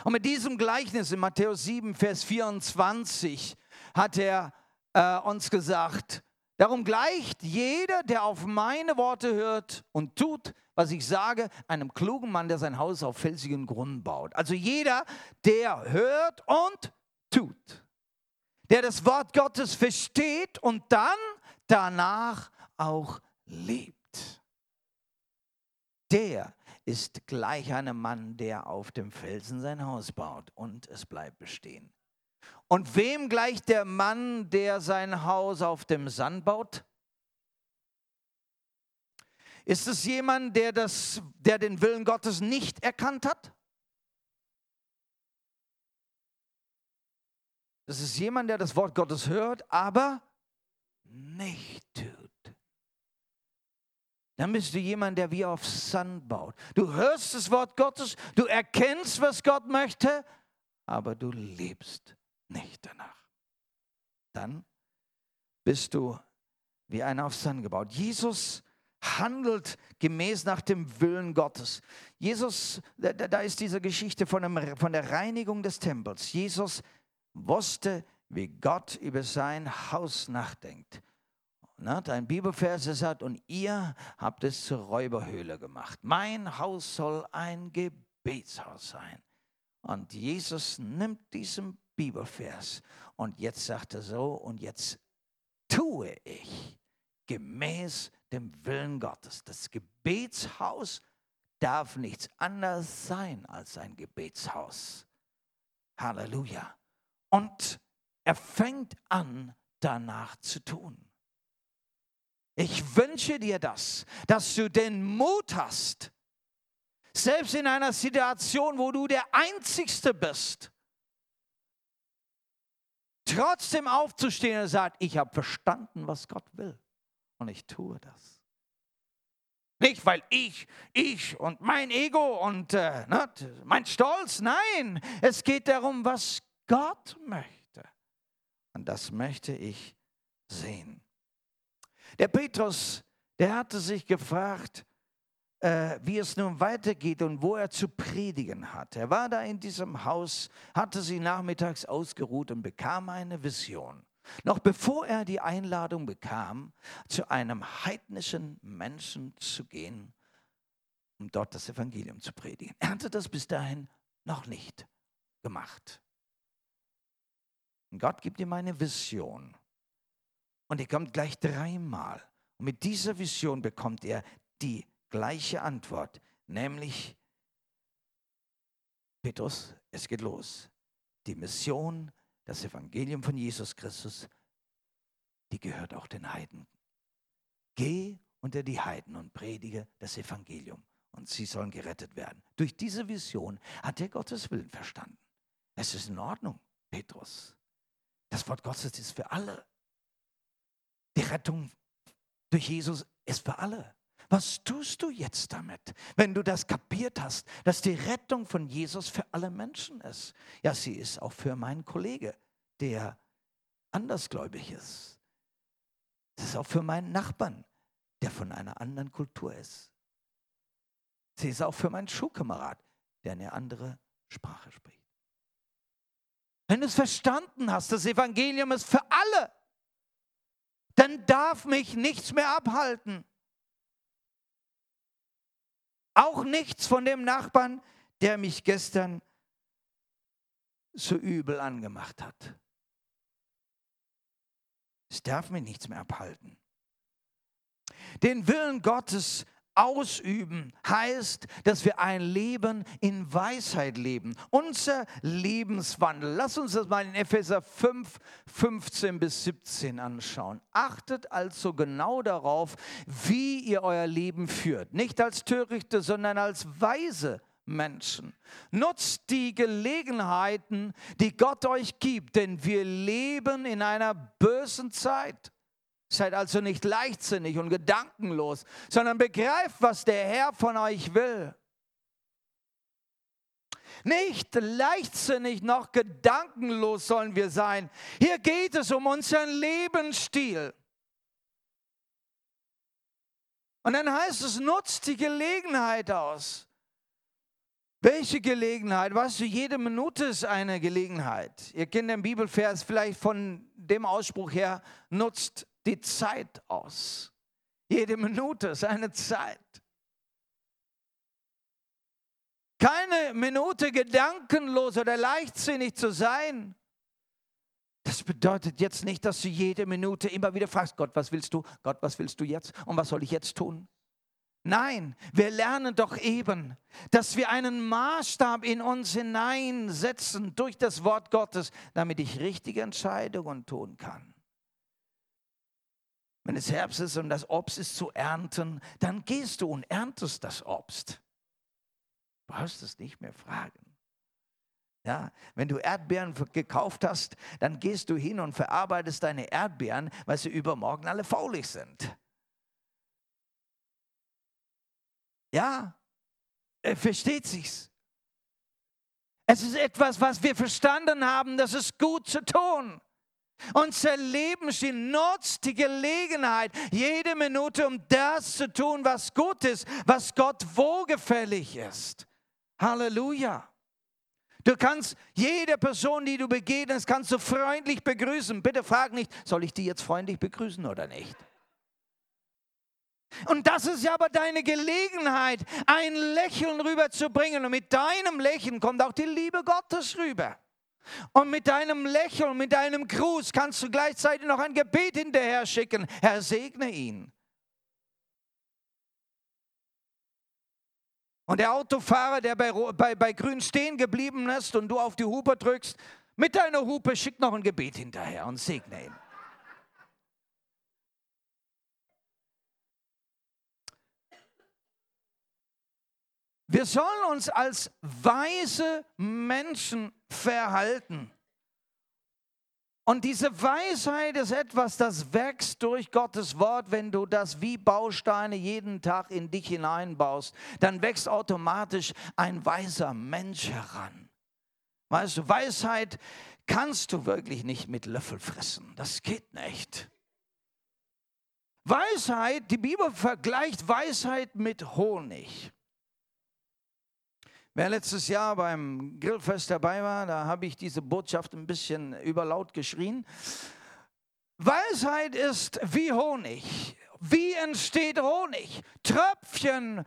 Und mit diesem Gleichnis in Matthäus 7, Vers 24 hat er äh, uns gesagt, darum gleicht jeder, der auf meine Worte hört und tut, was ich sage, einem klugen Mann, der sein Haus auf felsigen Grund baut. Also jeder, der hört und tut, der das Wort Gottes versteht und dann danach auch lebt. Der ist gleich einem Mann, der auf dem Felsen sein Haus baut und es bleibt bestehen. Und wem gleicht der Mann, der sein Haus auf dem Sand baut? Ist es jemand, der, das, der den Willen Gottes nicht erkannt hat? Es ist jemand, der das Wort Gottes hört, aber nicht tut dann bist du jemand, der wie auf Sand baut. Du hörst das Wort Gottes, du erkennst, was Gott möchte, aber du lebst nicht danach. Dann bist du wie einer auf Sand gebaut. Jesus handelt gemäß nach dem Willen Gottes. Jesus, da, da ist diese Geschichte von, dem, von der Reinigung des Tempels. Jesus wusste, wie Gott über sein Haus nachdenkt. Na, dein Bibelvers sagt, und ihr habt es zur Räuberhöhle gemacht. Mein Haus soll ein Gebetshaus sein. Und Jesus nimmt diesen Bibelvers und jetzt sagt er so, und jetzt tue ich gemäß dem Willen Gottes. Das Gebetshaus darf nichts anderes sein als ein Gebetshaus. Halleluja. Und er fängt an, danach zu tun. Ich wünsche dir das, dass du den Mut hast, selbst in einer Situation, wo du der Einzigste bist, trotzdem aufzustehen und sagen, ich habe verstanden, was Gott will und ich tue das. Nicht, weil ich, ich und mein Ego und äh, ne, mein Stolz, nein, es geht darum, was Gott möchte. Und das möchte ich sehen. Der Petrus, der hatte sich gefragt, äh, wie es nun weitergeht und wo er zu predigen hat. Er war da in diesem Haus, hatte sie nachmittags ausgeruht und bekam eine Vision. Noch bevor er die Einladung bekam, zu einem heidnischen Menschen zu gehen, um dort das Evangelium zu predigen. Er hatte das bis dahin noch nicht gemacht. Und Gott gibt ihm eine Vision. Und er kommt gleich dreimal. Und mit dieser Vision bekommt er die gleiche Antwort, nämlich, Petrus, es geht los. Die Mission, das Evangelium von Jesus Christus, die gehört auch den Heiden. Geh unter die Heiden und predige das Evangelium und sie sollen gerettet werden. Durch diese Vision hat er Gottes Willen verstanden. Es ist in Ordnung, Petrus. Das Wort Gottes ist für alle. Die Rettung durch Jesus ist für alle. Was tust du jetzt damit, wenn du das kapiert hast, dass die Rettung von Jesus für alle Menschen ist? Ja, sie ist auch für meinen Kollege, der andersgläubig ist. Das ist auch für meinen Nachbarn, der von einer anderen Kultur ist. Sie ist auch für meinen Schulkamerad, der eine andere Sprache spricht. Wenn du es verstanden hast, das Evangelium ist für alle dann darf mich nichts mehr abhalten. Auch nichts von dem Nachbarn, der mich gestern so übel angemacht hat. Es darf mich nichts mehr abhalten. Den Willen Gottes ausüben heißt, dass wir ein Leben in Weisheit leben. Unser Lebenswandel. Lass uns das mal in Epheser 5, 15 bis 17 anschauen. Achtet also genau darauf, wie ihr euer Leben führt. Nicht als Törichte, sondern als Weise Menschen. Nutzt die Gelegenheiten, die Gott euch gibt, denn wir leben in einer bösen Zeit. Seid also nicht leichtsinnig und gedankenlos, sondern begreift, was der Herr von euch will. Nicht leichtsinnig noch gedankenlos sollen wir sein. Hier geht es um unseren Lebensstil. Und dann heißt es, nutzt die Gelegenheit aus. Welche Gelegenheit? Weißt du, jede Minute ist eine Gelegenheit. Ihr kennt den Bibelvers vielleicht von dem Ausspruch her, nutzt die Zeit aus. Jede Minute ist eine Zeit. Keine Minute gedankenlos oder leichtsinnig zu sein. Das bedeutet jetzt nicht, dass du jede Minute immer wieder fragst, Gott, was willst du? Gott, was willst du jetzt? Und was soll ich jetzt tun? Nein, wir lernen doch eben, dass wir einen Maßstab in uns hineinsetzen durch das Wort Gottes, damit ich richtige Entscheidungen tun kann. Wenn es Herbst ist und das Obst ist zu ernten, dann gehst du und erntest das Obst. Du brauchst es nicht mehr fragen. Ja, wenn du Erdbeeren gekauft hast, dann gehst du hin und verarbeitest deine Erdbeeren, weil sie übermorgen alle faulig sind. Ja, er versteht sich's. Es ist etwas, was wir verstanden haben, das ist gut zu tun. Unser Lebensstil nutzt die Gelegenheit, jede Minute, um das zu tun, was gut ist, was Gott wohlgefällig ist. Halleluja. Du kannst jede Person, die du begegnest, kannst du freundlich begrüßen. Bitte frag nicht, soll ich die jetzt freundlich begrüßen oder nicht? Und das ist ja aber deine Gelegenheit, ein Lächeln rüberzubringen. Und mit deinem Lächeln kommt auch die Liebe Gottes rüber. Und mit deinem Lächeln, mit deinem Gruß kannst du gleichzeitig noch ein Gebet hinterher schicken. Herr, segne ihn. Und der Autofahrer, der bei, bei, bei Grün stehen geblieben ist und du auf die Hupe drückst, mit deiner Hupe schickt noch ein Gebet hinterher und segne ihn. Wir sollen uns als weise Menschen verhalten. Und diese Weisheit ist etwas, das wächst durch Gottes Wort. Wenn du das wie Bausteine jeden Tag in dich hineinbaust, dann wächst automatisch ein weiser Mensch heran. Weißt du, Weisheit kannst du wirklich nicht mit Löffel fressen. Das geht nicht. Weisheit, die Bibel vergleicht Weisheit mit Honig. Wer letztes Jahr beim Grillfest dabei war, da habe ich diese Botschaft ein bisschen überlaut geschrien. Weisheit ist wie Honig. Wie entsteht Honig? Tröpfchen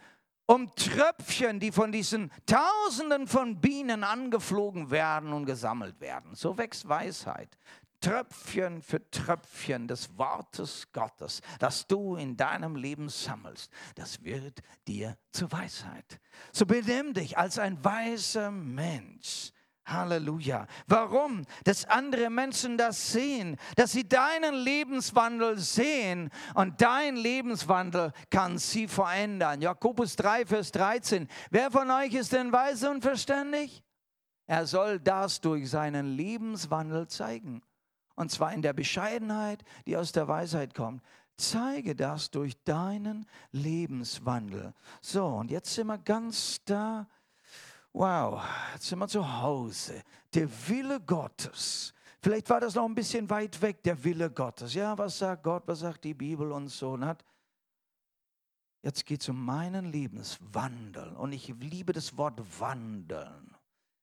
um Tröpfchen, die von diesen Tausenden von Bienen angeflogen werden und gesammelt werden. So wächst Weisheit. Tröpfchen für Tröpfchen des Wortes Gottes, das du in deinem Leben sammelst, das wird dir zur Weisheit. So benimm dich als ein weiser Mensch. Halleluja. Warum? Dass andere Menschen das sehen, dass sie deinen Lebenswandel sehen und dein Lebenswandel kann sie verändern. Jakobus 3, Vers 13. Wer von euch ist denn weise und verständig? Er soll das durch seinen Lebenswandel zeigen. Und zwar in der Bescheidenheit, die aus der Weisheit kommt. Zeige das durch deinen Lebenswandel. So, und jetzt sind wir ganz da. Wow, jetzt sind wir zu Hause. Der Wille Gottes. Vielleicht war das noch ein bisschen weit weg, der Wille Gottes. Ja, was sagt Gott, was sagt die Bibel und so. Und hat Jetzt geht es um meinen Lebenswandel. Und ich liebe das Wort wandeln.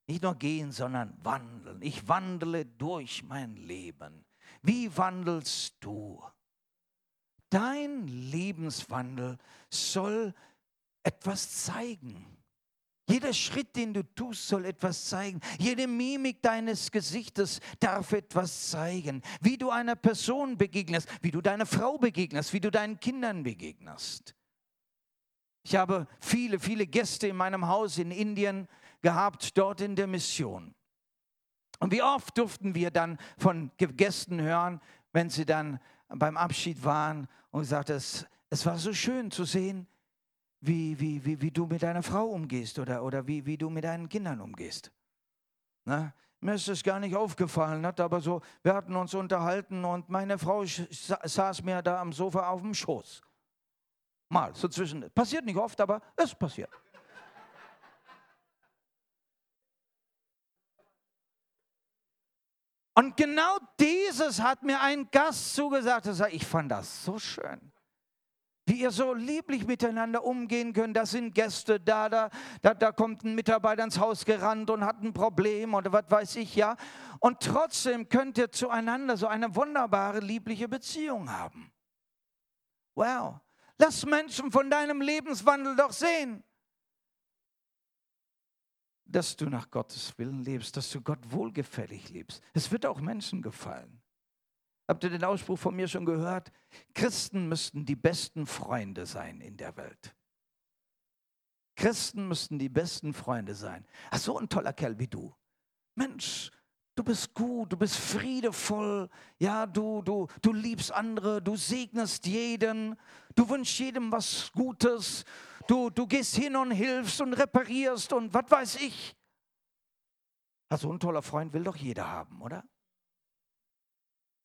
Nicht nur gehen, sondern wandeln. Ich wandle durch mein Leben. Wie wandelst du? Dein Lebenswandel soll etwas zeigen. Jeder Schritt, den du tust, soll etwas zeigen. Jede Mimik deines Gesichtes darf etwas zeigen. Wie du einer Person begegnest, wie du deiner Frau begegnest, wie du deinen Kindern begegnest. Ich habe viele, viele Gäste in meinem Haus in Indien gehabt, dort in der Mission. Und wie oft durften wir dann von Gästen hören, wenn sie dann beim Abschied waren und gesagt, es, es war so schön zu sehen, wie, wie, wie, wie du mit deiner Frau umgehst oder, oder wie, wie du mit deinen Kindern umgehst. Na, mir ist es gar nicht aufgefallen, hat aber so, wir hatten uns unterhalten und meine Frau saß mir da am Sofa auf dem Schoß. Mal, so zwischen. Passiert nicht oft, aber es passiert. Und genau dieses hat mir ein Gast zugesagt. Er sagt, ich fand das so schön. Wie ihr so lieblich miteinander umgehen könnt. Da sind Gäste da, da, da, da kommt ein Mitarbeiter ins Haus gerannt und hat ein Problem oder was weiß ich, ja. Und trotzdem könnt ihr zueinander so eine wunderbare, liebliche Beziehung haben. Wow. Lass Menschen von deinem Lebenswandel doch sehen, dass du nach Gottes Willen lebst, dass du Gott wohlgefällig lebst. Es wird auch Menschen gefallen. Habt ihr den Ausspruch von mir schon gehört? Christen müssten die besten Freunde sein in der Welt. Christen müssten die besten Freunde sein. Ach, so ein toller Kerl wie du. Mensch, du bist gut, du bist friedevoll, ja, du, du, du liebst andere, du segnest jeden, du wünschst jedem was Gutes, du, du gehst hin und hilfst und reparierst und was weiß ich. Also ein toller Freund will doch jeder haben, oder?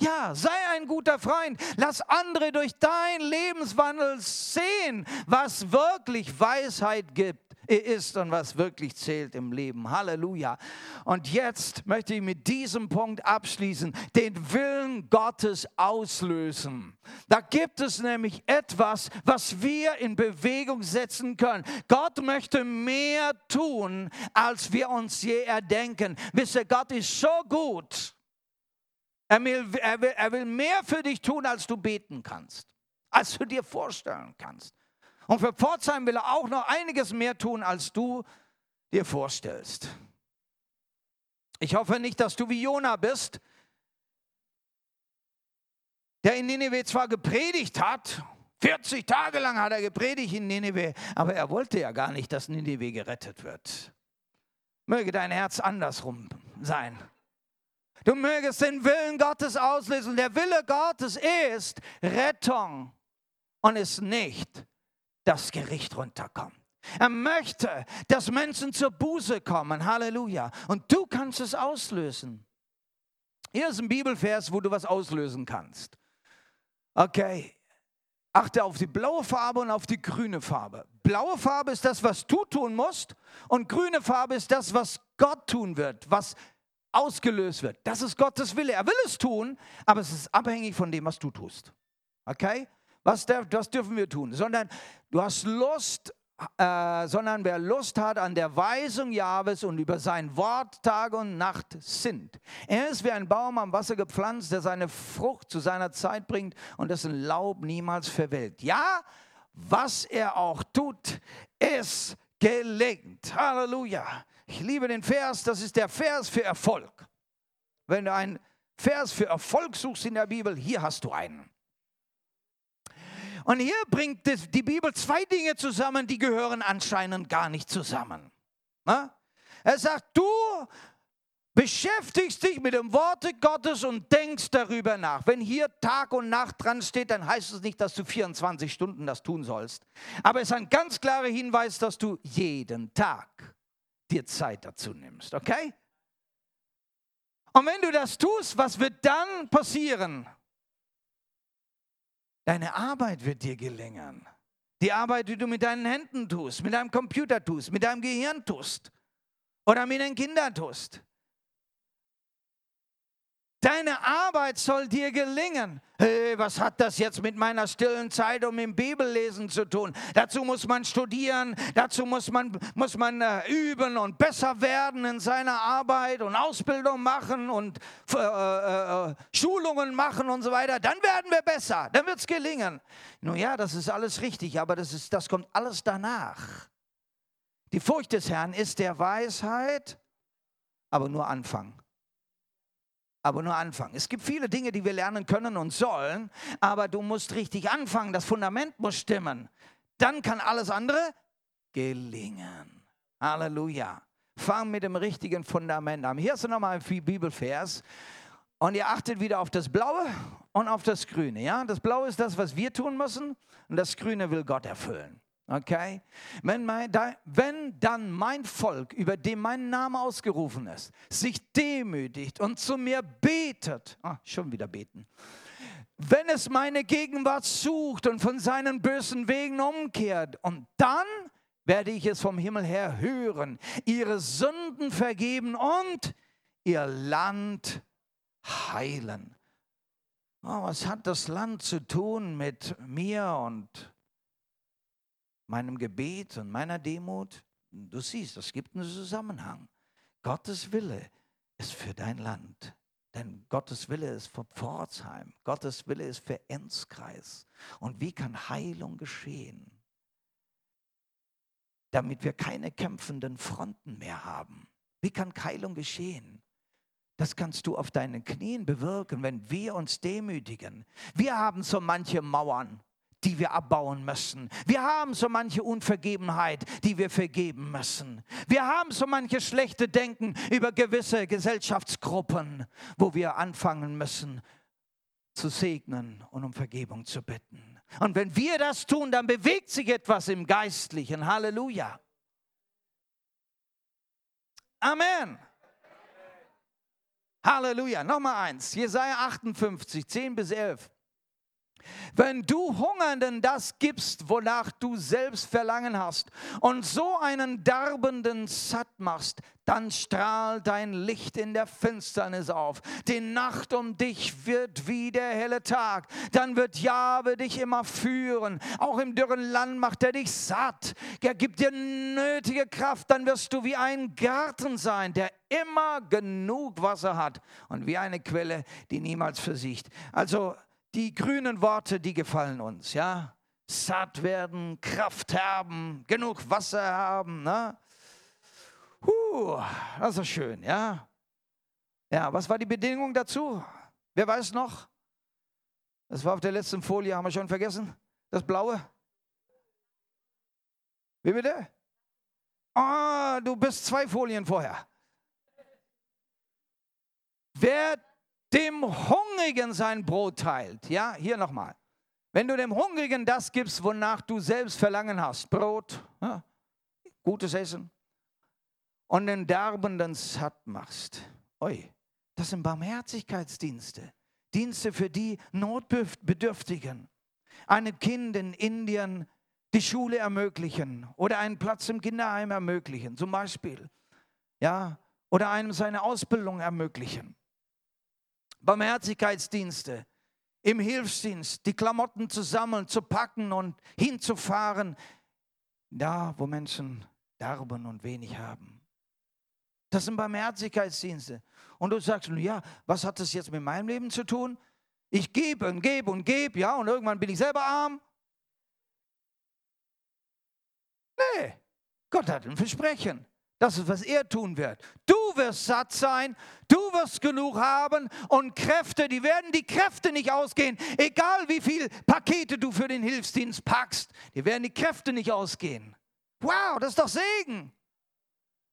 Ja, sei ein guter Freund. Lass andere durch dein Lebenswandel sehen, was wirklich Weisheit gibt ist und was wirklich zählt im Leben. Halleluja. Und jetzt möchte ich mit diesem Punkt abschließen, den Willen Gottes auslösen. Da gibt es nämlich etwas, was wir in Bewegung setzen können. Gott möchte mehr tun, als wir uns je erdenken. Wisst ihr, Gott ist so gut. Er will, er, will, er will mehr für dich tun, als du beten kannst, als du dir vorstellen kannst. Und für Pforzheim will er auch noch einiges mehr tun, als du dir vorstellst. Ich hoffe nicht, dass du wie Jona bist, der in Nineveh zwar gepredigt hat, 40 Tage lang hat er gepredigt in Nineveh, aber er wollte ja gar nicht, dass Nineveh gerettet wird. Möge dein Herz andersrum sein. Du mögest den Willen Gottes auslösen. Der Wille Gottes ist Rettung und ist nicht das Gericht runterkommt. Er möchte, dass Menschen zur Buße kommen. Halleluja. Und du kannst es auslösen. Hier ist ein Bibelvers, wo du was auslösen kannst. Okay. Achte auf die blaue Farbe und auf die grüne Farbe. Blaue Farbe ist das, was du tun musst, und grüne Farbe ist das, was Gott tun wird, was ausgelöst wird. Das ist Gottes Wille. Er will es tun, aber es ist abhängig von dem, was du tust. Okay? Was, was dürfen wir tun? Sondern du hast Lust, äh, sondern wer Lust hat an der Weisung Jahwes und über sein Wort Tag und Nacht sind. Er ist wie ein Baum am Wasser gepflanzt, der seine Frucht zu seiner Zeit bringt und dessen Laub niemals verwelkt. Ja, was er auch tut, ist gelingt. Halleluja. Ich liebe den Vers, das ist der Vers für Erfolg. Wenn du einen Vers für Erfolg suchst in der Bibel, hier hast du einen. Und hier bringt die Bibel zwei Dinge zusammen, die gehören anscheinend gar nicht zusammen. Er sagt, du beschäftigst dich mit dem Worte Gottes und denkst darüber nach. Wenn hier Tag und Nacht dran steht, dann heißt es nicht, dass du 24 Stunden das tun sollst. Aber es ist ein ganz klarer Hinweis, dass du jeden Tag dir Zeit dazu nimmst, okay? Und wenn du das tust, was wird dann passieren? Deine Arbeit wird dir gelingen. Die Arbeit, die du mit deinen Händen tust, mit deinem Computer tust, mit deinem Gehirn tust oder mit den Kindern tust. Deine Arbeit soll dir gelingen. Hey, was hat das jetzt mit meiner stillen Zeit mit dem Bibellesen zu tun? Dazu muss man studieren, dazu muss man, muss man äh, üben und besser werden in seiner Arbeit und Ausbildung machen und äh, äh, äh, Schulungen machen und so weiter. Dann werden wir besser, dann wird es gelingen. Nun ja, das ist alles richtig, aber das, ist, das kommt alles danach. Die Furcht des Herrn ist der Weisheit, aber nur Anfang aber nur anfangen. Es gibt viele Dinge, die wir lernen können und sollen, aber du musst richtig anfangen. Das Fundament muss stimmen. dann kann alles andere gelingen. Halleluja. Fang mit dem richtigen Fundament an. Hier ist nochmal ein Bibelvers. Und ihr achtet wieder auf das Blaue und auf das Grüne. Ja? Das Blaue ist das, was wir tun müssen. Und das Grüne will Gott erfüllen. Okay? Wenn, mein, da, wenn dann mein Volk, über dem mein Name ausgerufen ist, sich demütigt und zu mir betet, ah, schon wieder beten, wenn es meine Gegenwart sucht und von seinen bösen Wegen umkehrt, und dann werde ich es vom Himmel her hören, ihre Sünden vergeben und ihr Land heilen. Oh, was hat das Land zu tun mit mir und meinem Gebet und meiner Demut? Du siehst, es gibt einen Zusammenhang. Gottes Wille ist für dein Land. Denn Gottes Wille ist für Pforzheim. Gottes Wille ist für Enzkreis. Und wie kann Heilung geschehen? Damit wir keine kämpfenden Fronten mehr haben. Wie kann Heilung geschehen? Das kannst du auf deinen Knien bewirken, wenn wir uns demütigen. Wir haben so manche Mauern die wir abbauen müssen. Wir haben so manche Unvergebenheit, die wir vergeben müssen. Wir haben so manche schlechte Denken über gewisse Gesellschaftsgruppen, wo wir anfangen müssen zu segnen und um Vergebung zu bitten. Und wenn wir das tun, dann bewegt sich etwas im Geistlichen. Halleluja. Amen. Halleluja. Nochmal eins. Jesaja 58, 10 bis 11. Wenn du Hungernden das gibst, wonach du selbst Verlangen hast, und so einen Darbenden satt machst, dann strahlt dein Licht in der Finsternis auf. Die Nacht um dich wird wie der helle Tag. Dann wird Jahwe dich immer führen. Auch im dürren Land macht er dich satt. Er gibt dir nötige Kraft. Dann wirst du wie ein Garten sein, der immer genug Wasser hat und wie eine Quelle, die niemals versiegt. Also die grünen Worte, die gefallen uns, ja. Satt werden, Kraft haben, genug Wasser haben, ne? Huh, das ist schön, ja. Ja, was war die Bedingung dazu? Wer weiß noch? Das war auf der letzten Folie, haben wir schon vergessen? Das blaue? Wie bitte? Ah, oh, du bist zwei Folien vorher. Wer dem Hungrigen sein Brot teilt. Ja, hier nochmal. Wenn du dem Hungrigen das gibst, wonach du selbst Verlangen hast, Brot, ja, gutes Essen, und den Derbenden satt machst. Oi, das sind Barmherzigkeitsdienste. Dienste für die Notbedürftigen. Einem Kind in Indien die Schule ermöglichen oder einen Platz im Kinderheim ermöglichen, zum Beispiel. Ja, oder einem seine Ausbildung ermöglichen. Barmherzigkeitsdienste, im Hilfsdienst, die Klamotten zu sammeln, zu packen und hinzufahren, da wo Menschen darben und wenig haben. Das sind Barmherzigkeitsdienste. Und du sagst, ja, was hat das jetzt mit meinem Leben zu tun? Ich gebe und gebe und gebe, ja, und irgendwann bin ich selber arm. Nee, Gott hat ein Versprechen. Das ist, was er tun wird. Du wirst satt sein, du wirst genug haben und Kräfte, die werden die Kräfte nicht ausgehen. Egal wie viele Pakete du für den Hilfsdienst packst, die werden die Kräfte nicht ausgehen. Wow, das ist doch Segen.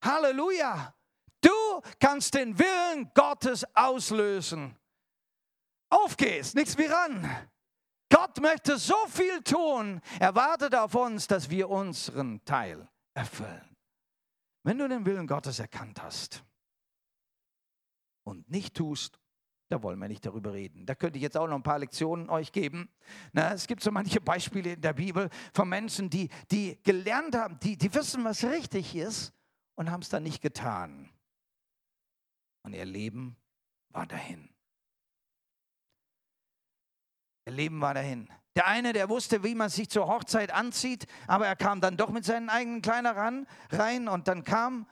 Halleluja. Du kannst den Willen Gottes auslösen. Auf geht's, nichts wie ran. Gott möchte so viel tun. Er wartet auf uns, dass wir unseren Teil erfüllen. Wenn du den Willen Gottes erkannt hast und nicht tust, da wollen wir nicht darüber reden. Da könnte ich jetzt auch noch ein paar Lektionen euch geben. Na, es gibt so manche Beispiele in der Bibel von Menschen, die, die gelernt haben, die, die wissen, was richtig ist und haben es dann nicht getan. Und ihr Leben war dahin. Ihr Leben war dahin. Der eine, der wusste, wie man sich zur Hochzeit anzieht, aber er kam dann doch mit seinen eigenen Kleiner ran, rein und dann kam,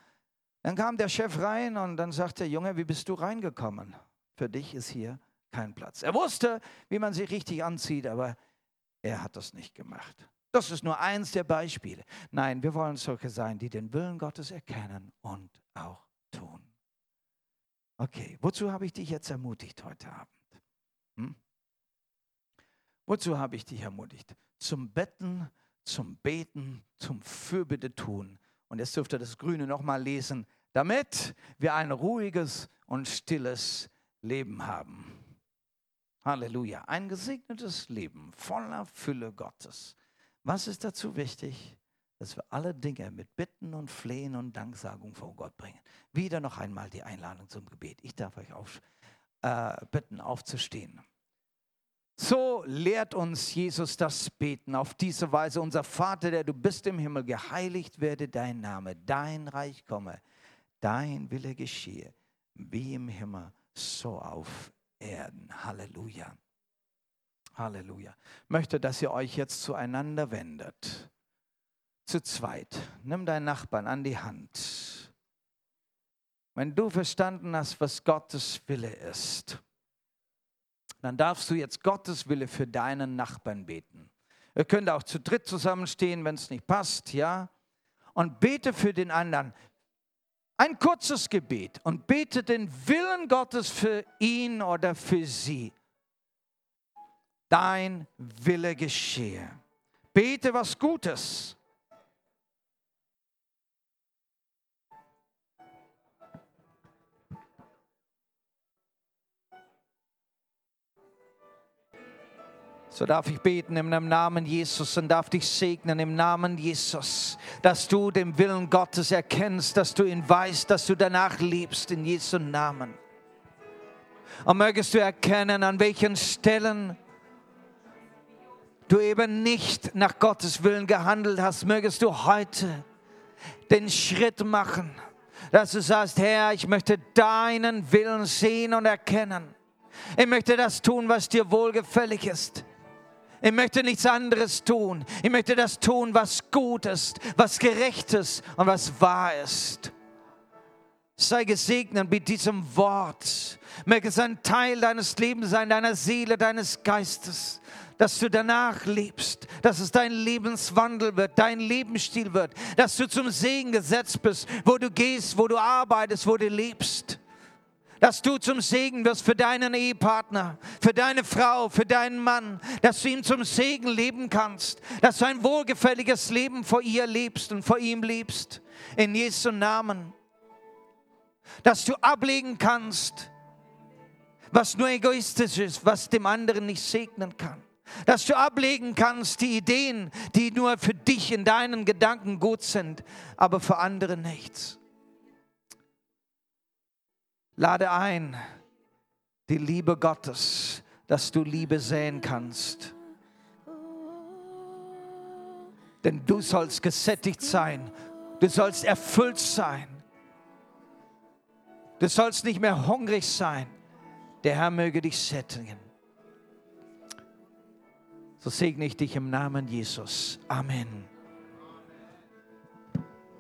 dann kam der Chef rein und dann sagte, Junge, wie bist du reingekommen? Für dich ist hier kein Platz. Er wusste, wie man sich richtig anzieht, aber er hat das nicht gemacht. Das ist nur eins der Beispiele. Nein, wir wollen solche sein, die den Willen Gottes erkennen und auch tun. Okay, wozu habe ich dich jetzt ermutigt heute Abend? Wozu habe ich dich ermutigt? Zum Betten, zum Beten, zum Fürbitte tun. Und jetzt dürft ihr das Grüne nochmal lesen, damit wir ein ruhiges und stilles Leben haben. Halleluja. Ein gesegnetes Leben voller Fülle Gottes. Was ist dazu wichtig? Dass wir alle Dinge mit Bitten und Flehen und Danksagung vor Gott bringen. Wieder noch einmal die Einladung zum Gebet. Ich darf euch auf, äh, bitten, aufzustehen. So lehrt uns Jesus das Beten auf diese Weise. Unser Vater, der du bist im Himmel, geheiligt werde dein Name, dein Reich komme, dein Wille geschehe, wie im Himmel, so auf Erden. Halleluja. Halleluja. Ich möchte, dass ihr euch jetzt zueinander wendet. Zu zweit. Nimm deinen Nachbarn an die Hand. Wenn du verstanden hast, was Gottes Wille ist, dann darfst du jetzt Gottes Wille für deinen Nachbarn beten. Ihr könnt auch zu dritt zusammenstehen, wenn es nicht passt, ja? Und bete für den anderen. Ein kurzes Gebet und bete den Willen Gottes für ihn oder für sie. Dein Wille geschehe. Bete was Gutes. So darf ich beten im Namen Jesus und darf dich segnen im Namen Jesus, dass du den Willen Gottes erkennst, dass du ihn weißt, dass du danach liebst in Jesu Namen. Und mögest du erkennen, an welchen Stellen du eben nicht nach Gottes Willen gehandelt hast, mögest du heute den Schritt machen, dass du sagst, Herr, ich möchte deinen Willen sehen und erkennen. Ich möchte das tun, was dir wohlgefällig ist. Ich möchte nichts anderes tun. Ich möchte das tun, was gut ist, was gerecht ist und was wahr ist. Sei gesegnet mit diesem Wort. Möge es ein Teil deines Lebens sein, deiner Seele, deines Geistes, dass du danach lebst, dass es dein Lebenswandel wird, dein Lebensstil wird, dass du zum Segen gesetzt bist, wo du gehst, wo du arbeitest, wo du lebst dass du zum Segen wirst für deinen Ehepartner, für deine Frau, für deinen Mann, dass du ihm zum Segen leben kannst, dass du ein wohlgefälliges Leben vor ihr lebst und vor ihm lebst. In Jesu Namen. Dass du ablegen kannst, was nur egoistisch ist, was dem anderen nicht segnen kann. Dass du ablegen kannst die Ideen, die nur für dich in deinen Gedanken gut sind, aber für andere nichts Lade ein die Liebe Gottes, dass du Liebe sehen kannst. Denn du sollst gesättigt sein, du sollst erfüllt sein, du sollst nicht mehr hungrig sein. Der Herr möge dich sättigen. So segne ich dich im Namen Jesus. Amen.